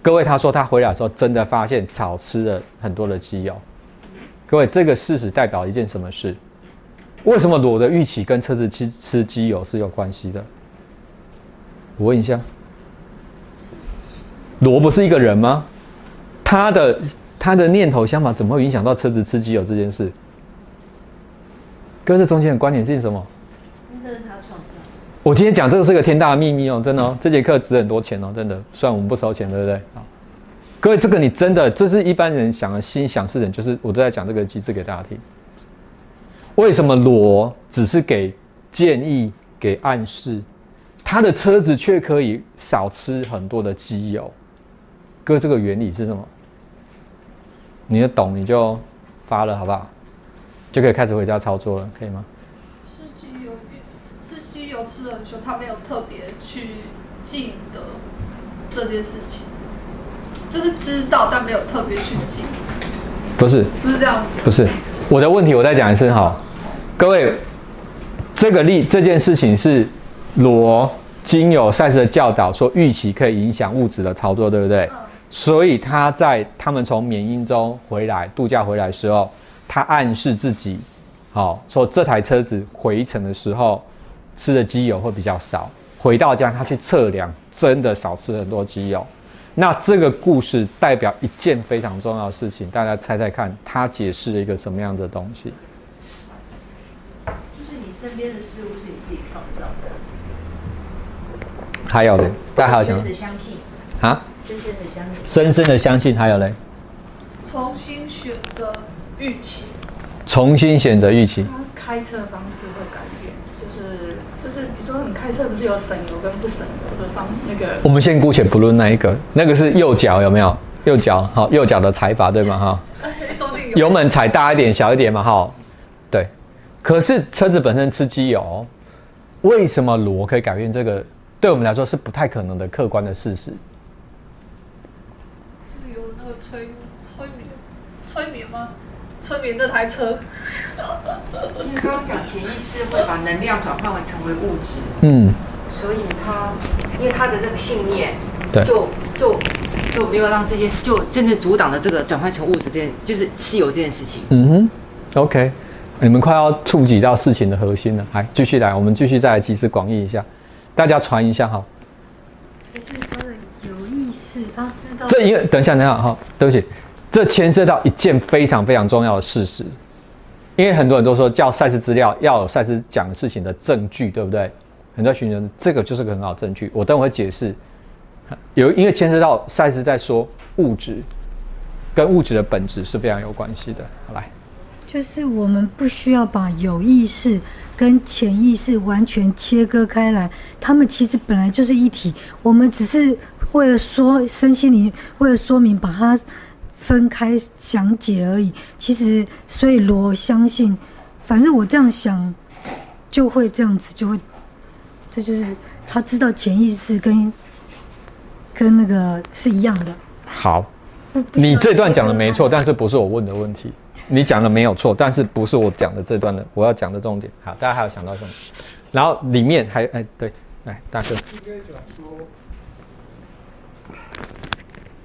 各位，他说他回来的时候真的发现少吃了很多的机油。各位，这个事实代表一件什么事？为什么裸的预期跟车子吃吃机油是有关系的？我问一下，罗不是一个人吗？他的。他的念头想法怎么会影响到车子吃机油这件事？哥，这中间的观点是什么？这是他创造。我今天讲这个是个天大的秘密哦，真的哦，这节课值很多钱哦，真的。虽然我们不收钱，对不对？好，各位，这个你真的，这是一般人想的心想事成，就是我都在讲这个机制给大家听。为什么罗只是给建议、给暗示，他的车子却可以少吃很多的机油？哥，这个原理是什么？你要懂，你就发了，好不好？就可以开始回家操作了，可以吗？吃鸡油，吃鸡有吃很久，他没有特别去记得这件事情，就是知道，但没有特别去记。不是，不是这样子。不是，我的问题我再讲一次哈，各位，这个例这件事情是罗经有赛事的教导说预期可以影响物质的操作，对不对？所以他在他们从缅因州回来度假回来的时候，他暗示自己，好说这台车子回程的时候吃的机油会比较少。回到家他去测量，真的少吃很多机油。那这个故事代表一件非常重要的事情，大家猜猜看，他解释了一个什么样的东西？就是你身边的事物是你自己创造的。还有呢，大家还有想？相信啊？深深的相信，深深的相信，还有嘞，重新选择预期，重新选择预期。开车方式会改变，就是就是，比如说你开车不是有省油跟不省油的方那个？我们先姑且不论那一个，那个是右脚有没有？右脚好，右脚的踩法对吗？哈，<laughs> 油门踩大一点、小一点嘛？哈，对。可是车子本身吃机油，为什么螺可以改变这个？对我们来说是不太可能的客观的事实。催眠那台车。因为刚刚讲潜意识会把能量转换为成为物质，嗯，所以他因为他的这个信念，对。就就就没有让这件事就真的阻挡了这个转换成物质这件，就是稀有这件事情。嗯哼，OK，你们快要触及到事情的核心了，来继续来，我们继续再来集思广益一下，大家传一下哈。就是他的有意识，他知道。这一个等一下，等一下哈，对不起，这牵涉到一件非常非常重要的事实，因为很多人都说叫赛事资料要有赛事讲事情的证据，对不对？很多寻人这个就是个很好证据，我等会会解释。有因为牵涉到赛事在说物质跟物质的本质是非常有关系的。好来，就是我们不需要把有意识跟潜意识完全切割开来，他们其实本来就是一体。我们只是为了说身心灵，为了说明把它分开详解而已。其实，所以罗相信，反正我这样想，就会这样子，就会，这就是他知道潜意识跟跟那个是一样的。好，你这段讲的没错，但是不是我问的问题。你讲的没有错，但是不是我讲的这段的我要讲的重点。好，大家还有想到什么？然后里面还哎对，来大哥，应该讲说，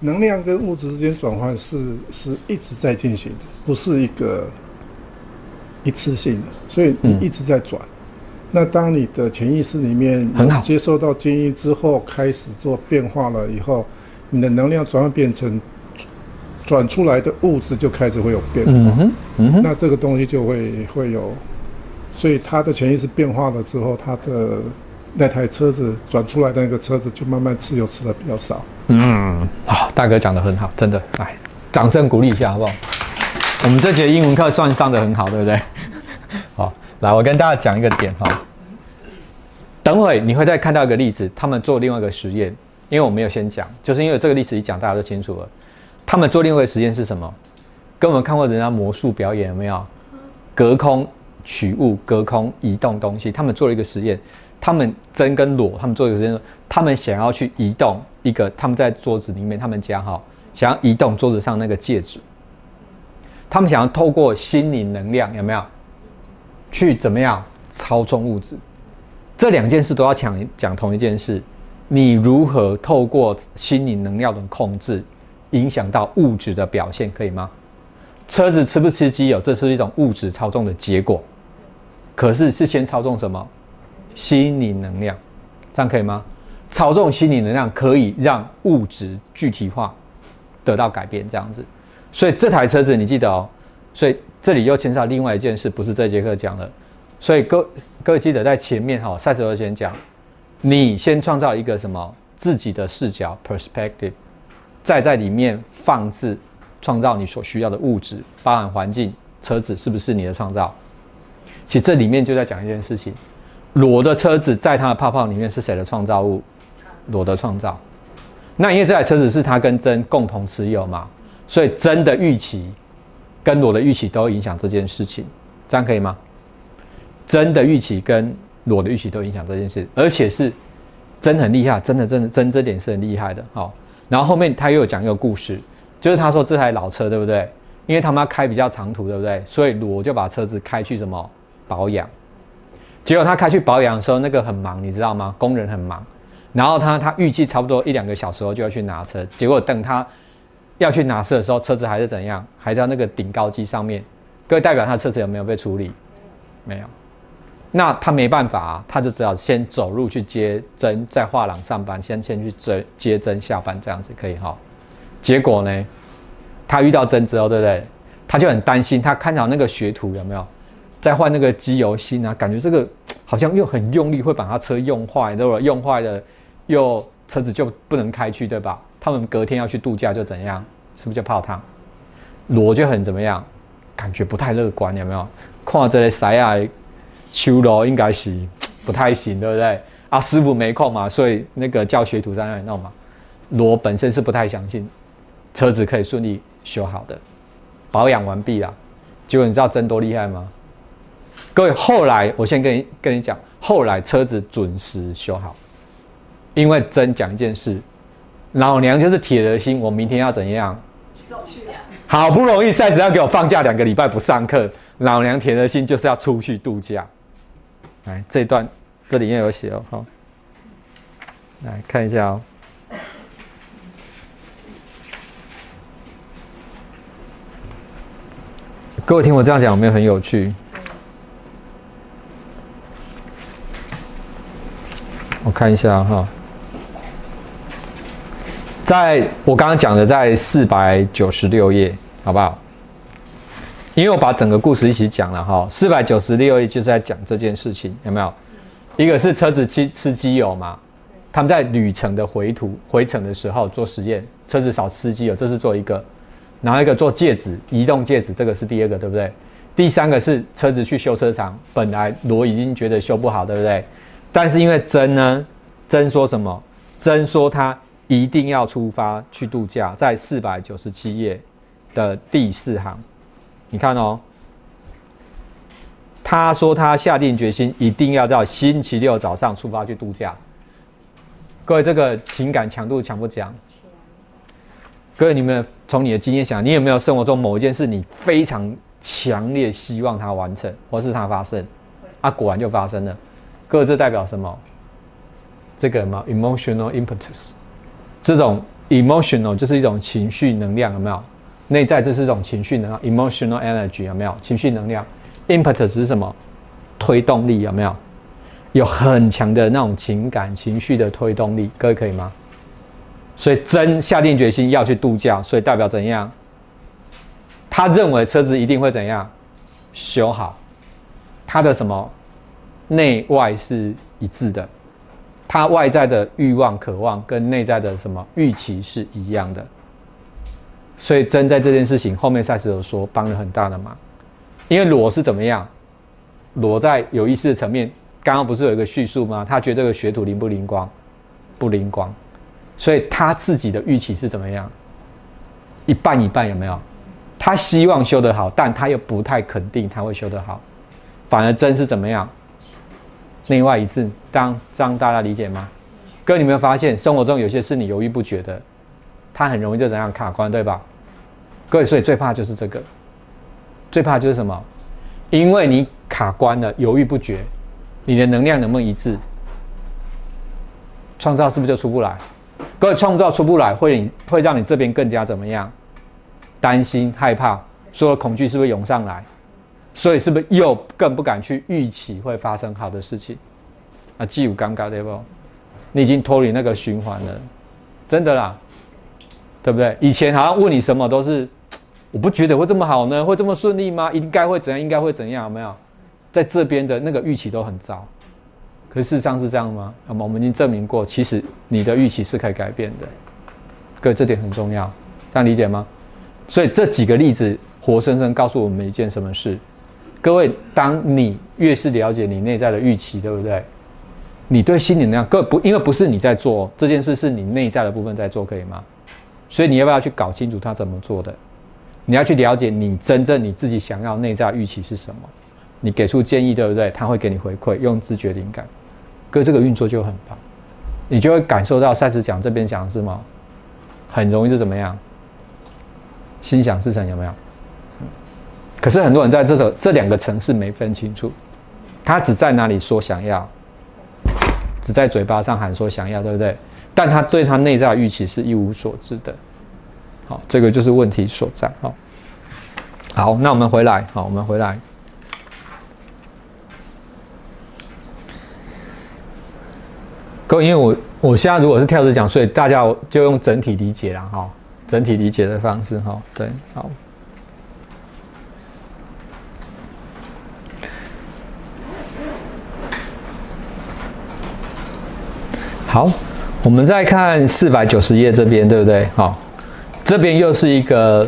能量跟物质之间转换是是一直在进行的，不是一个一次性的，所以你嗯一直在转。那当你的潜意识里面接受到建议之后，开始做变化了以后，你的能量转换变成转出来的物质就开始会有变化。嗯哼，嗯哼，那这个东西就会会有，所以它的潜意识变化了之后，它的那台车子转出来的那个车子就慢慢吃油吃的比较少。嗯，好，大哥讲的很好，真的，来，掌声鼓励一下好不好？我们这节英文课算上的很好，对不对？<laughs> 好，来，我跟大家讲一个点哈。等会你会再看到一个例子，他们做另外一个实验，因为我没有先讲，就是因为这个例子一讲，大家都清楚了。他们做另外一个实验是什么？跟我们看过人家魔术表演有没有？隔空取物、隔空移动东西，他们做了一个实验。他们真跟裸，他们做一个实验，他们想要去移动一个，他们在桌子里面，他们家哈，想要移动桌子上那个戒指。他们想要透过心灵能量，有没有？去怎么样操纵物质？这两件事都要讲讲同一件事，你如何透过心灵能量的控制，影响到物质的表现，可以吗？车子吃不吃机油，这是一种物质操纵的结果。可是是先操纵什么？心灵能量，这样可以吗？操纵心灵能量可以让物质具体化，得到改变，这样子。所以这台车子你记得哦。所以这里又牵涉另外一件事，不是这节课讲的。所以各各位记得在前面哈，赛时候先讲，你先创造一个什么自己的视角 perspective，再在里面放置创造你所需要的物质，包含环境、车子是不是你的创造？其实这里面就在讲一件事情：裸的车子在它的泡泡里面是谁的创造物？裸的创造。那因为这台车子是他跟真共同持有嘛，所以真的预期跟裸的预期都会影响这件事情，这样可以吗？真的预期跟裸的预期都影响这件事，而且是真很厉害，真的真的真这点是很厉害的。好，然后后面他又有讲一个故事，就是他说这台老车对不对？因为他们要开比较长途，对不对？所以裸就把车子开去什么保养。结果他开去保养的时候，那个很忙，你知道吗？工人很忙。然后他他预计差不多一两个小时后就要去拿车，结果等他要去拿车的时候，车子还是怎样？还在那个顶高机上面。各位代表他的车子有没有被处理？没有。那他没办法啊，他就只好先走路去接针，在画廊上班，先先去接接针下班这样子可以哈。结果呢，他遇到针之后，对不对？他就很担心，他看到那个学徒有没有再换那个机油芯啊？感觉这个 <tsk> 好像又很用力，会把他车用坏，对吧？用坏了，又车子就不能开去，对吧？他们隔天要去度假就怎样？是不是就泡汤？罗就很怎么样？感觉不太乐观，有没有？看这个塞亚修罗应该是不太行，对不对？啊，师傅没空嘛，所以那个教学徒在那里弄嘛。罗本身是不太相信车子可以顺利修好的，保养完毕了。结果你知道真多厉害吗？各位，后来我先跟你跟你讲，后来车子准时修好，因为真讲一件事，老娘就是铁了心，我明天要怎样？好不容易赛子要给我放假两个礼拜不上课，老娘铁了心就是要出去度假。来，这一段这里面有写哦，好，来看一下哦。各位听我这样讲有没有很有趣？我看一下哈，在我刚刚讲的，在四百九十六页，好不好？因为我把整个故事一起讲了哈，四百九十六页就是在讲这件事情，有没有？一个是车子吃吃机油嘛，他们在旅程的回途回程的时候做实验，车子少吃机油，这是做一个。然后一个做戒指，移动戒指，这个是第二个，对不对？第三个是车子去修车厂，本来罗已经觉得修不好，对不对？但是因为真呢，真说什么？真说他一定要出发去度假，在四百九十七页的第四行，你看哦，他说他下定决心一定要在星期六早上出发去度假。各位，这个情感强度强不强？各位，你们从你的经验想，你有没有生活中某一件事，你非常强烈希望它完成，或是它发生？啊，果然就发生了。各自，代表什么？这个什么 emotional impetus？这种 emotional 就是一种情绪能量，有没有？内在这是一种情绪能量，emotional energy 有没有？情绪能量，impetus 是什么？推动力有没有？有很强的那种情感情绪的推动力，各位可以吗？所以真下定决心要去度假，所以代表怎样？他认为车子一定会怎样修好？他的什么内外是一致的，他外在的欲望、渴望跟内在的什么预期是一样的。所以真在这件事情后面赛斯有说帮了很大的忙，因为裸是怎么样？裸在有意识的层面，刚刚不是有一个叙述吗？他觉得这个学徒灵不灵光？不灵光。所以他自己的预期是怎么样？一半一半有没有？他希望修得好，但他又不太肯定他会修得好，反而真是怎么样？内外一致，当这样大家理解吗？哥，你有没有发现生活中有些事你犹豫不决的，他很容易就怎样卡关，对吧？各位，所以最怕就是这个，最怕就是什么？因为你卡关了，犹豫不决，你的能量能不能一致？创造是不是就出不来？各位创造出不来，会会让你这边更加怎么样？担心、害怕，所有恐惧是不是涌上来？所以是不是又更不敢去预期会发生好的事情？啊，既有尴尬对不？你已经脱离那个循环了，真的啦，对不对？以前好像问你什么都是，我不觉得会这么好呢，会这么顺利吗？应该会怎样？应该会怎样？有没有？在这边的那个预期都很糟。可事实上是这样吗？那么我们已经证明过，其实你的预期是可以改变的。各位，这点很重要，这样理解吗？所以这几个例子活生生告诉我们一件什么事？各位，当你越是了解你内在的预期，对不对？你对心理能量，各不，因为不是你在做这件事，是你内在的部分在做，可以吗？所以你要不要去搞清楚他怎么做的？你要去了解你真正你自己想要内在预期是什么？你给出建议，对不对？他会给你回馈，用自觉灵感。哥，这个运作就很棒，你就会感受到赛斯讲这边讲的是吗？很容易是怎么样？心想事成有没有？可是很多人在这首这两个层次没分清楚，他只在哪里说想要，只在嘴巴上喊说想要，对不对？但他对他内在的预期是一无所知的。好，这个就是问题所在。好，好，那我们回来，好，我们回来。各位因为我我现在如果是跳着讲，所以大家就用整体理解了哈，整体理解的方式哈，对，好，好，我们再看四百九十页这边，对不对？好，这边又是一个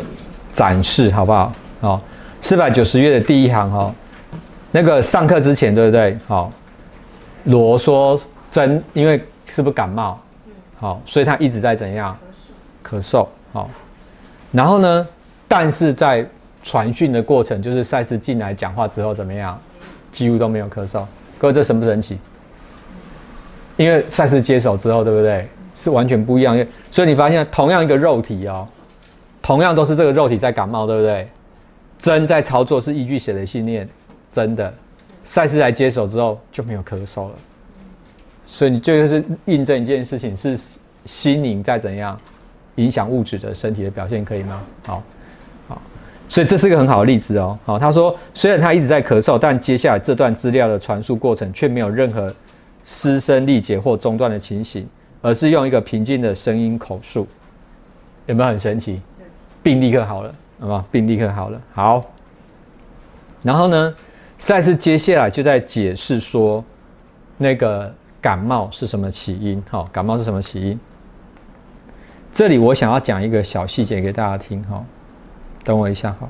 展示，好不好？好，四百九十页的第一行哈，那个上课之前，对不对？好，罗说。真因为是不是感冒？好，所以他一直在怎样咳嗽？好，然后呢？但是在传讯的过程，就是赛斯进来讲话之后怎么样？几乎都没有咳嗽。各位，这神不神奇？因为赛斯接手之后，对不对？是完全不一样。所以你发现，同样一个肉体哦，同样都是这个肉体在感冒，对不对？真在操作是依据谁的信念？真的，赛斯来接手之后就没有咳嗽了。所以你这就是印证一件事情，是心灵在怎样影响物质的身体的表现，可以吗？好，好，所以这是一个很好的例子哦。好，他说虽然他一直在咳嗽，但接下来这段资料的传输过程却没有任何失声力竭或中断的情形，而是用一个平静的声音口述，有没有很神奇？病立刻好了，好吗？病立刻好了。好，然后呢，赛斯接下来就在解释说那个。感冒是什么起因？哈，感冒是什么起因？这里我想要讲一个小细节给大家听，哈，等我一下，哈。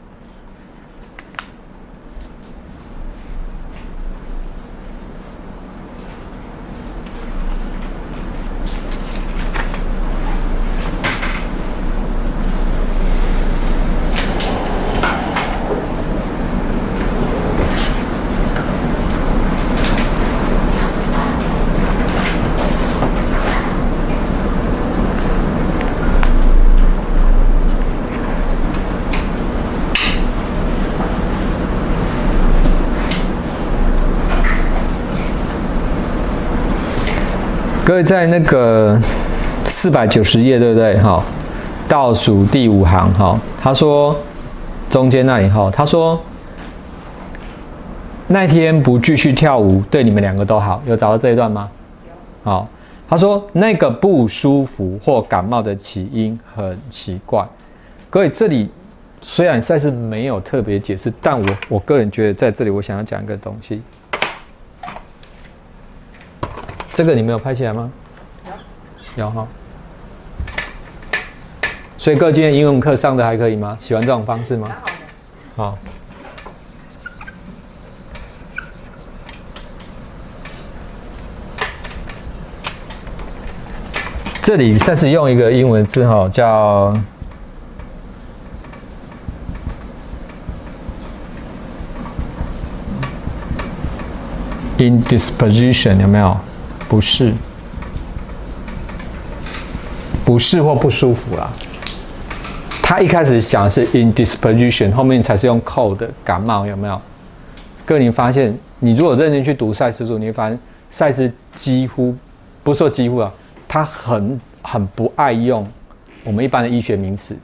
各位在那个四百九十页，对不对？哈，倒数第五行，哈，他说中间那里，哈，他说那天不继续跳舞，对你们两个都好。有找到这一段吗？好，他说那个不舒服或感冒的起因很奇怪。各位这里虽然赛事没有特别解释，但我我个人觉得在这里我想要讲一个东西。这个你没有拍起来吗？有，有哈。所以各位今天英文课上的还可以吗？喜欢这种方式吗？好。这里暂时用一个英文字哈，叫 indisposition，有没有？不是，不是或不舒服啦。他一开始讲是 indisposition，后面才是用 cold 感冒，有没有？各位，你发现你如果认真去读赛斯书，你会发现赛斯几乎不是说几乎啊，他很很不爱用我们一般的医学名词。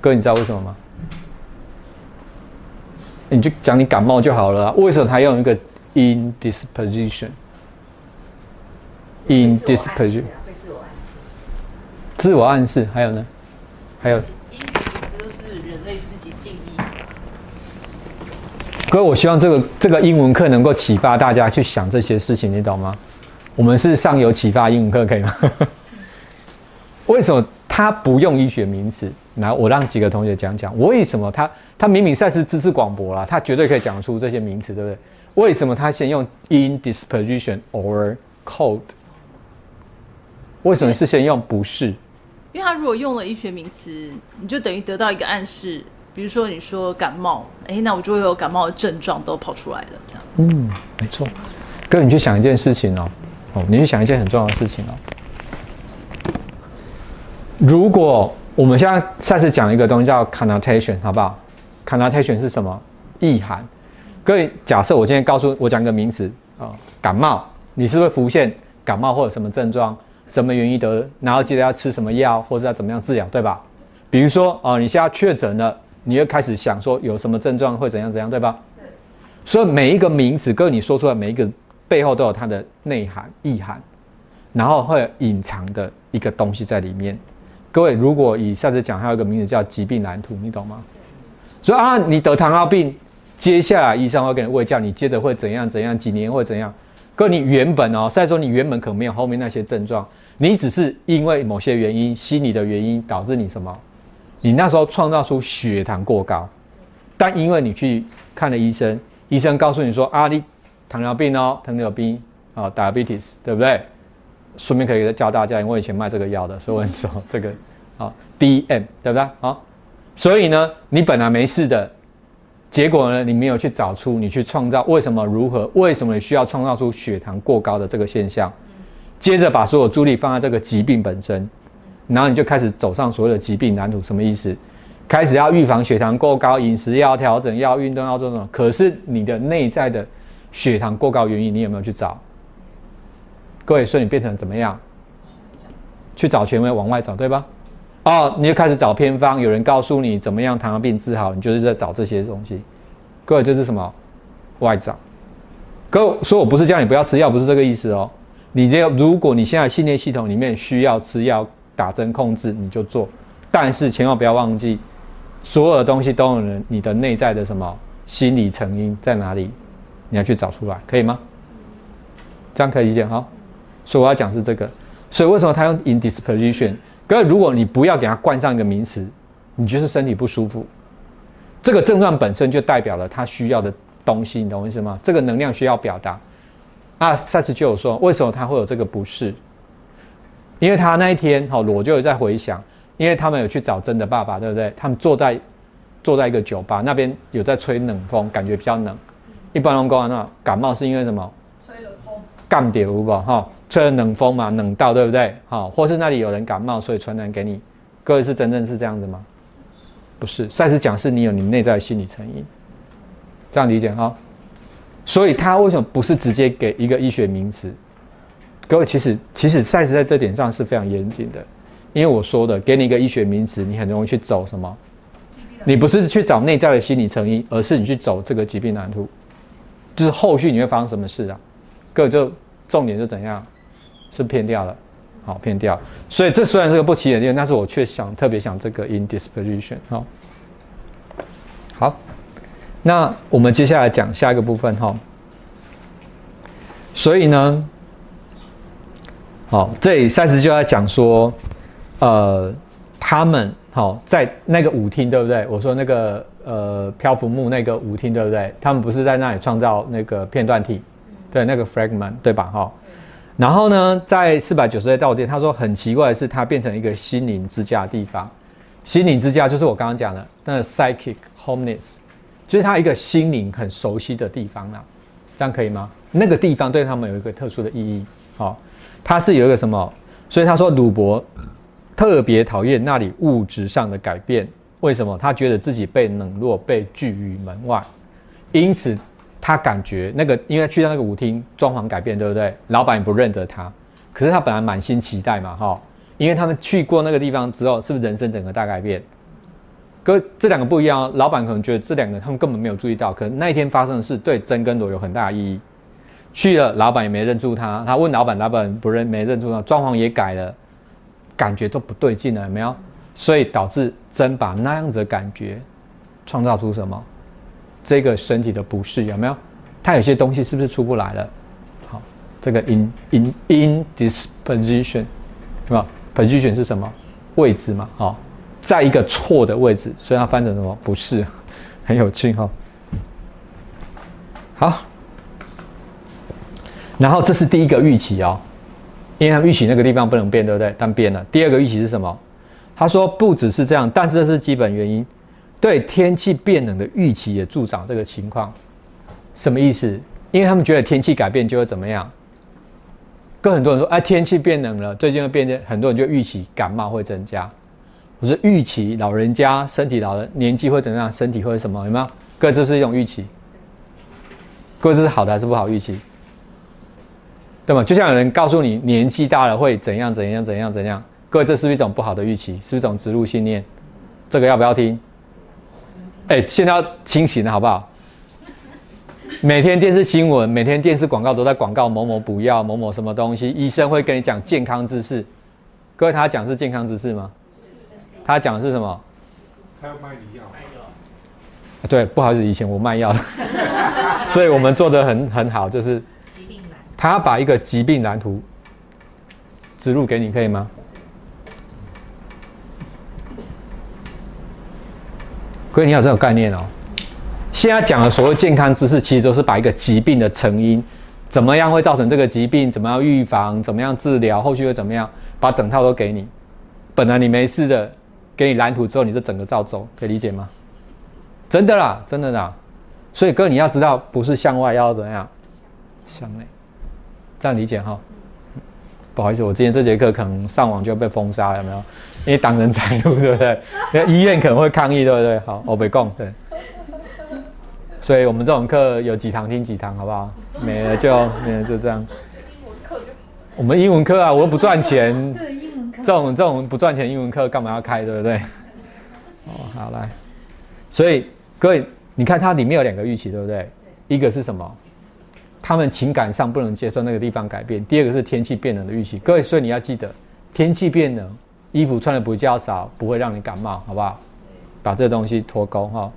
哥，你知道为什么吗？你就讲你感冒就好了，为什么他用一个 indisposition？indisposition？indisposition，自我暗示，还有呢？还有，因此都是人类自己定义。各位，我希望这个这个英文课能够启发大家去想这些事情，你懂吗？我们是上游启发英文课，可以吗？<laughs> 为什么他不用医学名词？来，我让几个同学讲讲，为什么他他明明算是知识广博啦，他绝对可以讲出这些名词，对不对？为什么他先用 indisposition or cold？为什么是先用不是？因为他如果用了医学名词，你就等于得到一个暗示，比如说你说感冒，哎，那我就会有感冒的症状都跑出来了，这样。嗯，没错。哥，你去想一件事情哦，哦，你去想一件很重要的事情哦。如果我们现在再次讲一个东西叫 connotation，好不好？connotation 是什么？意涵。各位，假设我今天告诉我讲一个名词啊，感冒，你是不是浮现感冒或者什么症状？什么原因得？然后记得要吃什么药，或者要怎么样治疗，对吧？比如说，哦，你现在确诊了，你会开始想说有什么症状会怎样怎样，对吧？所以每一个名词，各位你说出来每一个背后都有它的内涵意涵，然后会隐藏的一个东西在里面。各位，如果以下次讲，还有一个名字叫疾病蓝图，你懂吗？所以啊，你得糖尿病，接下来医生会给你喂教，你接着会怎样怎样，几年会怎样？哥，你原本哦，再说你原本可没有后面那些症状，你只是因为某些原因，心理的原因导致你什么？你那时候创造出血糖过高，但因为你去看了医生，医生告诉你说啊，你糖尿病哦，糖尿病啊，diabetes，对不对？顺便可以教大家，因为我以前卖这个药的，所以我很熟这个啊，DM，对不对？好，所以呢，你本来没事的。结果呢？你没有去找出，你去创造为什么如何？为什么你需要创造出血糖过高的这个现象？接着把所有注意力放在这个疾病本身，然后你就开始走上所谓的疾病蓝图，什么意思？开始要预防血糖过高，饮食要调整，要运动，要做什么。可是你的内在的血糖过高原因，你有没有去找？各位，所以你变成怎么样？去找权威，往外找，对吧？哦，你就开始找偏方，有人告诉你怎么样糖尿病治好，你就是在找这些东西。各位，这是什么？外找。各位说我不是叫你不要吃药，不是这个意思哦。你这如果你现在信念系统里面需要吃药、打针控制，你就做。但是千万不要忘记，所有的东西都有人你的内在的什么心理成因在哪里，你要去找出来，可以吗？这样可以理解哈？所以我要讲是这个。所以为什么他用 indisposition？各位，如果你不要给他冠上一个名词，你就是身体不舒服，这个症状本身就代表了他需要的东西，你懂我意思吗？这个能量需要表达。啊，赛斯就有说，为什么他会有这个不适？因为他那一天，哈，我就有在回想，因为他们有去找真的爸爸，对不对？他们坐在坐在一个酒吧那边，有在吹冷风，感觉比较冷。一般人讲那感冒是因为什么？吹冷风。干点无吧，哈。吹了冷风嘛，冷到对不对？好，或是那里有人感冒，所以传染给你。各位是真正是这样子吗？不是，赛斯讲是你有你内在的心理成因，这样理解哈。所以他为什么不是直接给一个医学名词？各位其实其实赛斯在这点上是非常严谨的，因为我说的给你一个医学名词，你很容易去走什么？你不是去找内在的心理成因，而是你去走这个疾病蓝图，就是后续你会发生什么事啊？各位就重点是怎样？是偏掉了，好偏掉，所以这虽然是个不起眼的，但是我却想特别想这个 indisposition 哈，好，那我们接下来讲下一个部分哈，所以呢，好，这里赛斯就要讲说，呃，他们好在那个舞厅对不对？我说那个呃漂浮木那个舞厅对不对？他们不是在那里创造那个片段体，对那个 fragment 对吧？哈。然后呢，在四百九十岁到店，他说很奇怪的是，它变成一个心灵之家的地方。心灵之家就是我刚刚讲的那个 psychic homeness，就是他一个心灵很熟悉的地方啦。这样可以吗？那个地方对他们有一个特殊的意义。好，它是有一个什么？所以他说鲁伯特别讨厌那里物质上的改变。为什么？他觉得自己被冷落，被拒于门外，因此。他感觉那个，因为去到那个舞厅，装潢改变，对不对？老板也不认得他，可是他本来满心期待嘛，哈，因为他们去过那个地方之后，是不是人生整个大改变？哥，这两个不一样哦，老板可能觉得这两个他们根本没有注意到，可能那一天发生的事对真跟罗有很大的意义。去了，老板也没认出他，他问老板，老板不认，没认出他，装潢也改了，感觉都不对劲了，有没有？所以导致真把那样子的感觉创造出什么？这个身体的不适有没有？它有些东西是不是出不来了？好，这个 in in indisposition，是吧？position 是什么位置嘛？好，在一个错的位置，所以它翻成什么？不是，很有趣哈。好，然后这是第一个预期哦，因为他预期那个地方不能变，对不对？但变了。第二个预期是什么？他说不只是这样，但是这是基本原因。对天气变冷的预期也助长这个情况，什么意思？因为他们觉得天气改变就会怎么样？跟很多人说，哎，天气变冷了，最近会变得，很多人就预期感冒会增加。我说预期老人家身体老了，年纪会怎样？身体会什么？有没有？各位，这是一种预期。各位，这是好的还是不好预期？对吗？就像有人告诉你年纪大了会怎样怎样怎样怎样，各位，这是不是一种不好的预期？是不是一种植入信念？这个要不要听？哎，现在要清醒了，好不好？每天电视新闻、每天电视广告都在广告某某补药、某某什么东西。医生会跟你讲健康知识，各位，他讲是健康知识吗？他讲的是什么？他要卖你药。对，不好意思，以前我卖药的，<laughs> 所以我们做的很很好，就是他把一个疾病蓝图植入给你，可以吗？哥你有这种概念哦。现在讲的所谓健康知识，其实都是把一个疾病的成因，怎么样会造成这个疾病，怎么样预防，怎么样治疗，后续会怎么样，把整套都给你。本来你没事的，给你蓝图之后，你就整个照走，可以理解吗？真的啦，真的啦。所以哥，你要知道，不是向外要怎样，向内，这样理解哈。不好意思，我今天这节课可能上网就要被封杀，有没有？因为挡人财路，对不对？那医院可能会抗议，对不对？好，我被供，对。所以我们这种课有几堂听几堂，好不好？没了就没了，就这样。我们英文课啊，我又不赚钱，对英文课这种这种不赚钱英文课干嘛要开，对不对？哦，好来，所以各位，你看它里面有两个预期，对不对？一个是什么？他们情感上不能接受那个地方改变。第二个是天气变冷的预期。各位，所以你要记得，天气变冷，衣服穿的比较少，不会让你感冒，好不好？把这东西脱钩哈。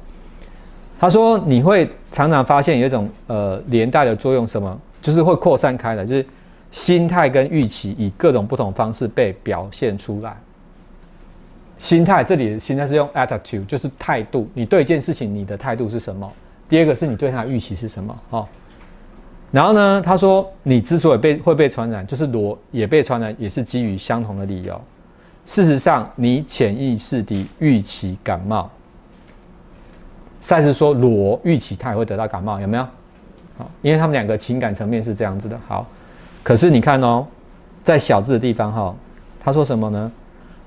他说你会常常发现有一种呃连带的作用，什么？就是会扩散开来，就是心态跟预期以各种不同方式被表现出来。心态这里的心态是用 attitude，就是态度。你对一件事情你的态度是什么？第二个是你对它的预期是什么？哦。然后呢，他说你之所以被会被传染，就是罗也被传染，也是基于相同的理由。事实上，你潜意识的预期感冒。赛斯说罗预期他也会得到感冒，有没有？好，因为他们两个情感层面是这样子的。好，可是你看哦，在小字的地方哈，他说什么呢？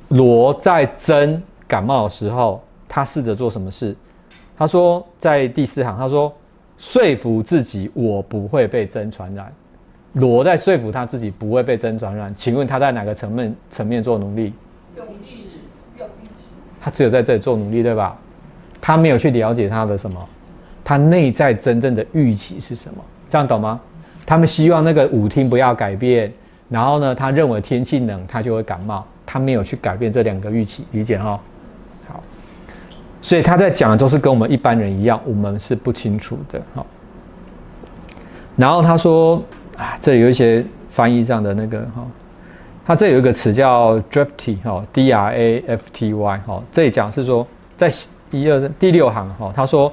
罗在真感冒的时候，他试着做什么事？他说在第四行，他说说服自己我不会被真传染。罗在说服他自己不会被真传染。请问他在哪个层面层面做努力？他只有在这里做努力，对吧？他没有去了解他的什么，他内在真正的预期是什么？这样懂吗？他们希望那个舞厅不要改变，然后呢，他认为天气冷他就会感冒，他没有去改变这两个预期，理解哈？好，所以他在讲的都是跟我们一般人一样，我们是不清楚的哈。然后他说啊，这有一些翻译上的那个哈，他这有一个词叫 drafty 哈，D R A F T Y 哈，这里讲是说在。一二三，第六行哈，他说，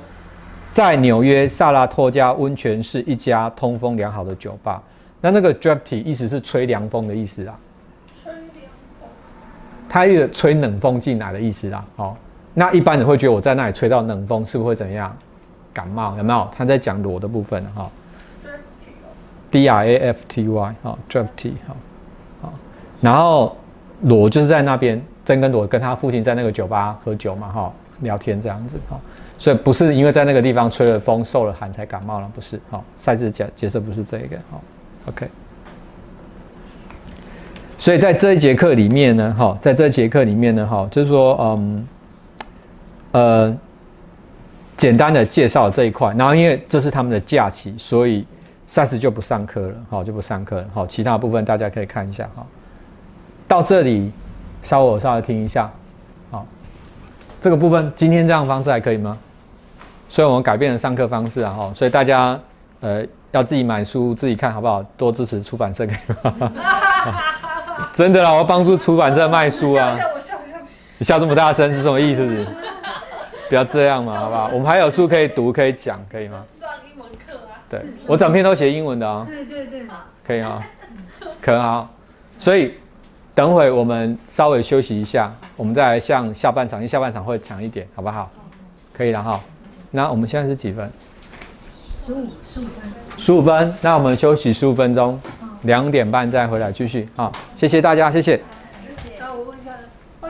在纽约萨拉托加温泉是一家通风良好的酒吧。那那个 drafty 意思是吹凉风的意思啊，吹凉风，他有吹冷风进来的意思啦。哦，那一般人会觉得我在那里吹到冷风，是不是会怎样？感冒有没有？他在讲裸的部分哈。，drafty，D R A F T Y 哈，drafty 哈，好，然后罗就是在那边，真跟裸跟他父亲在那个酒吧喝酒嘛哈。聊天这样子哈，所以不是因为在那个地方吹了风、受了寒才感冒了，不是哈。赛制解解释不是这个哈，OK。所以在这一节课里面呢，哈，在这节课里面呢，哈，就是说，嗯，呃，简单的介绍这一块，然后因为这是他们的假期，所以赛事就不上课了，好，就不上课了，好，其他部分大家可以看一下哈。到这里，稍微我稍微听一下。好这个部分今天这样方式还可以吗？所以我们改变了上课方式啊，哈，所以大家呃要自己买书自己看好不好？多支持出版社可以吗？<laughs> 真的啦，我要帮助出版社卖书啊！<laughs> 你笑这么大声是什么意思？<laughs> 不要这样嘛，好不好？我们还有书可以读可以讲，可以吗？上英文课啊！对，我整篇都写英文的啊。对对对，可以啊，可啊，所以。等会我们稍微休息一下，我们再来向下半场，因为下半场会长一点，好不好？可以了哈。那我们现在是几分？十五，十五分。十五分，那我们休息十五分钟，两点半再回来继续。好，谢谢大家，谢谢。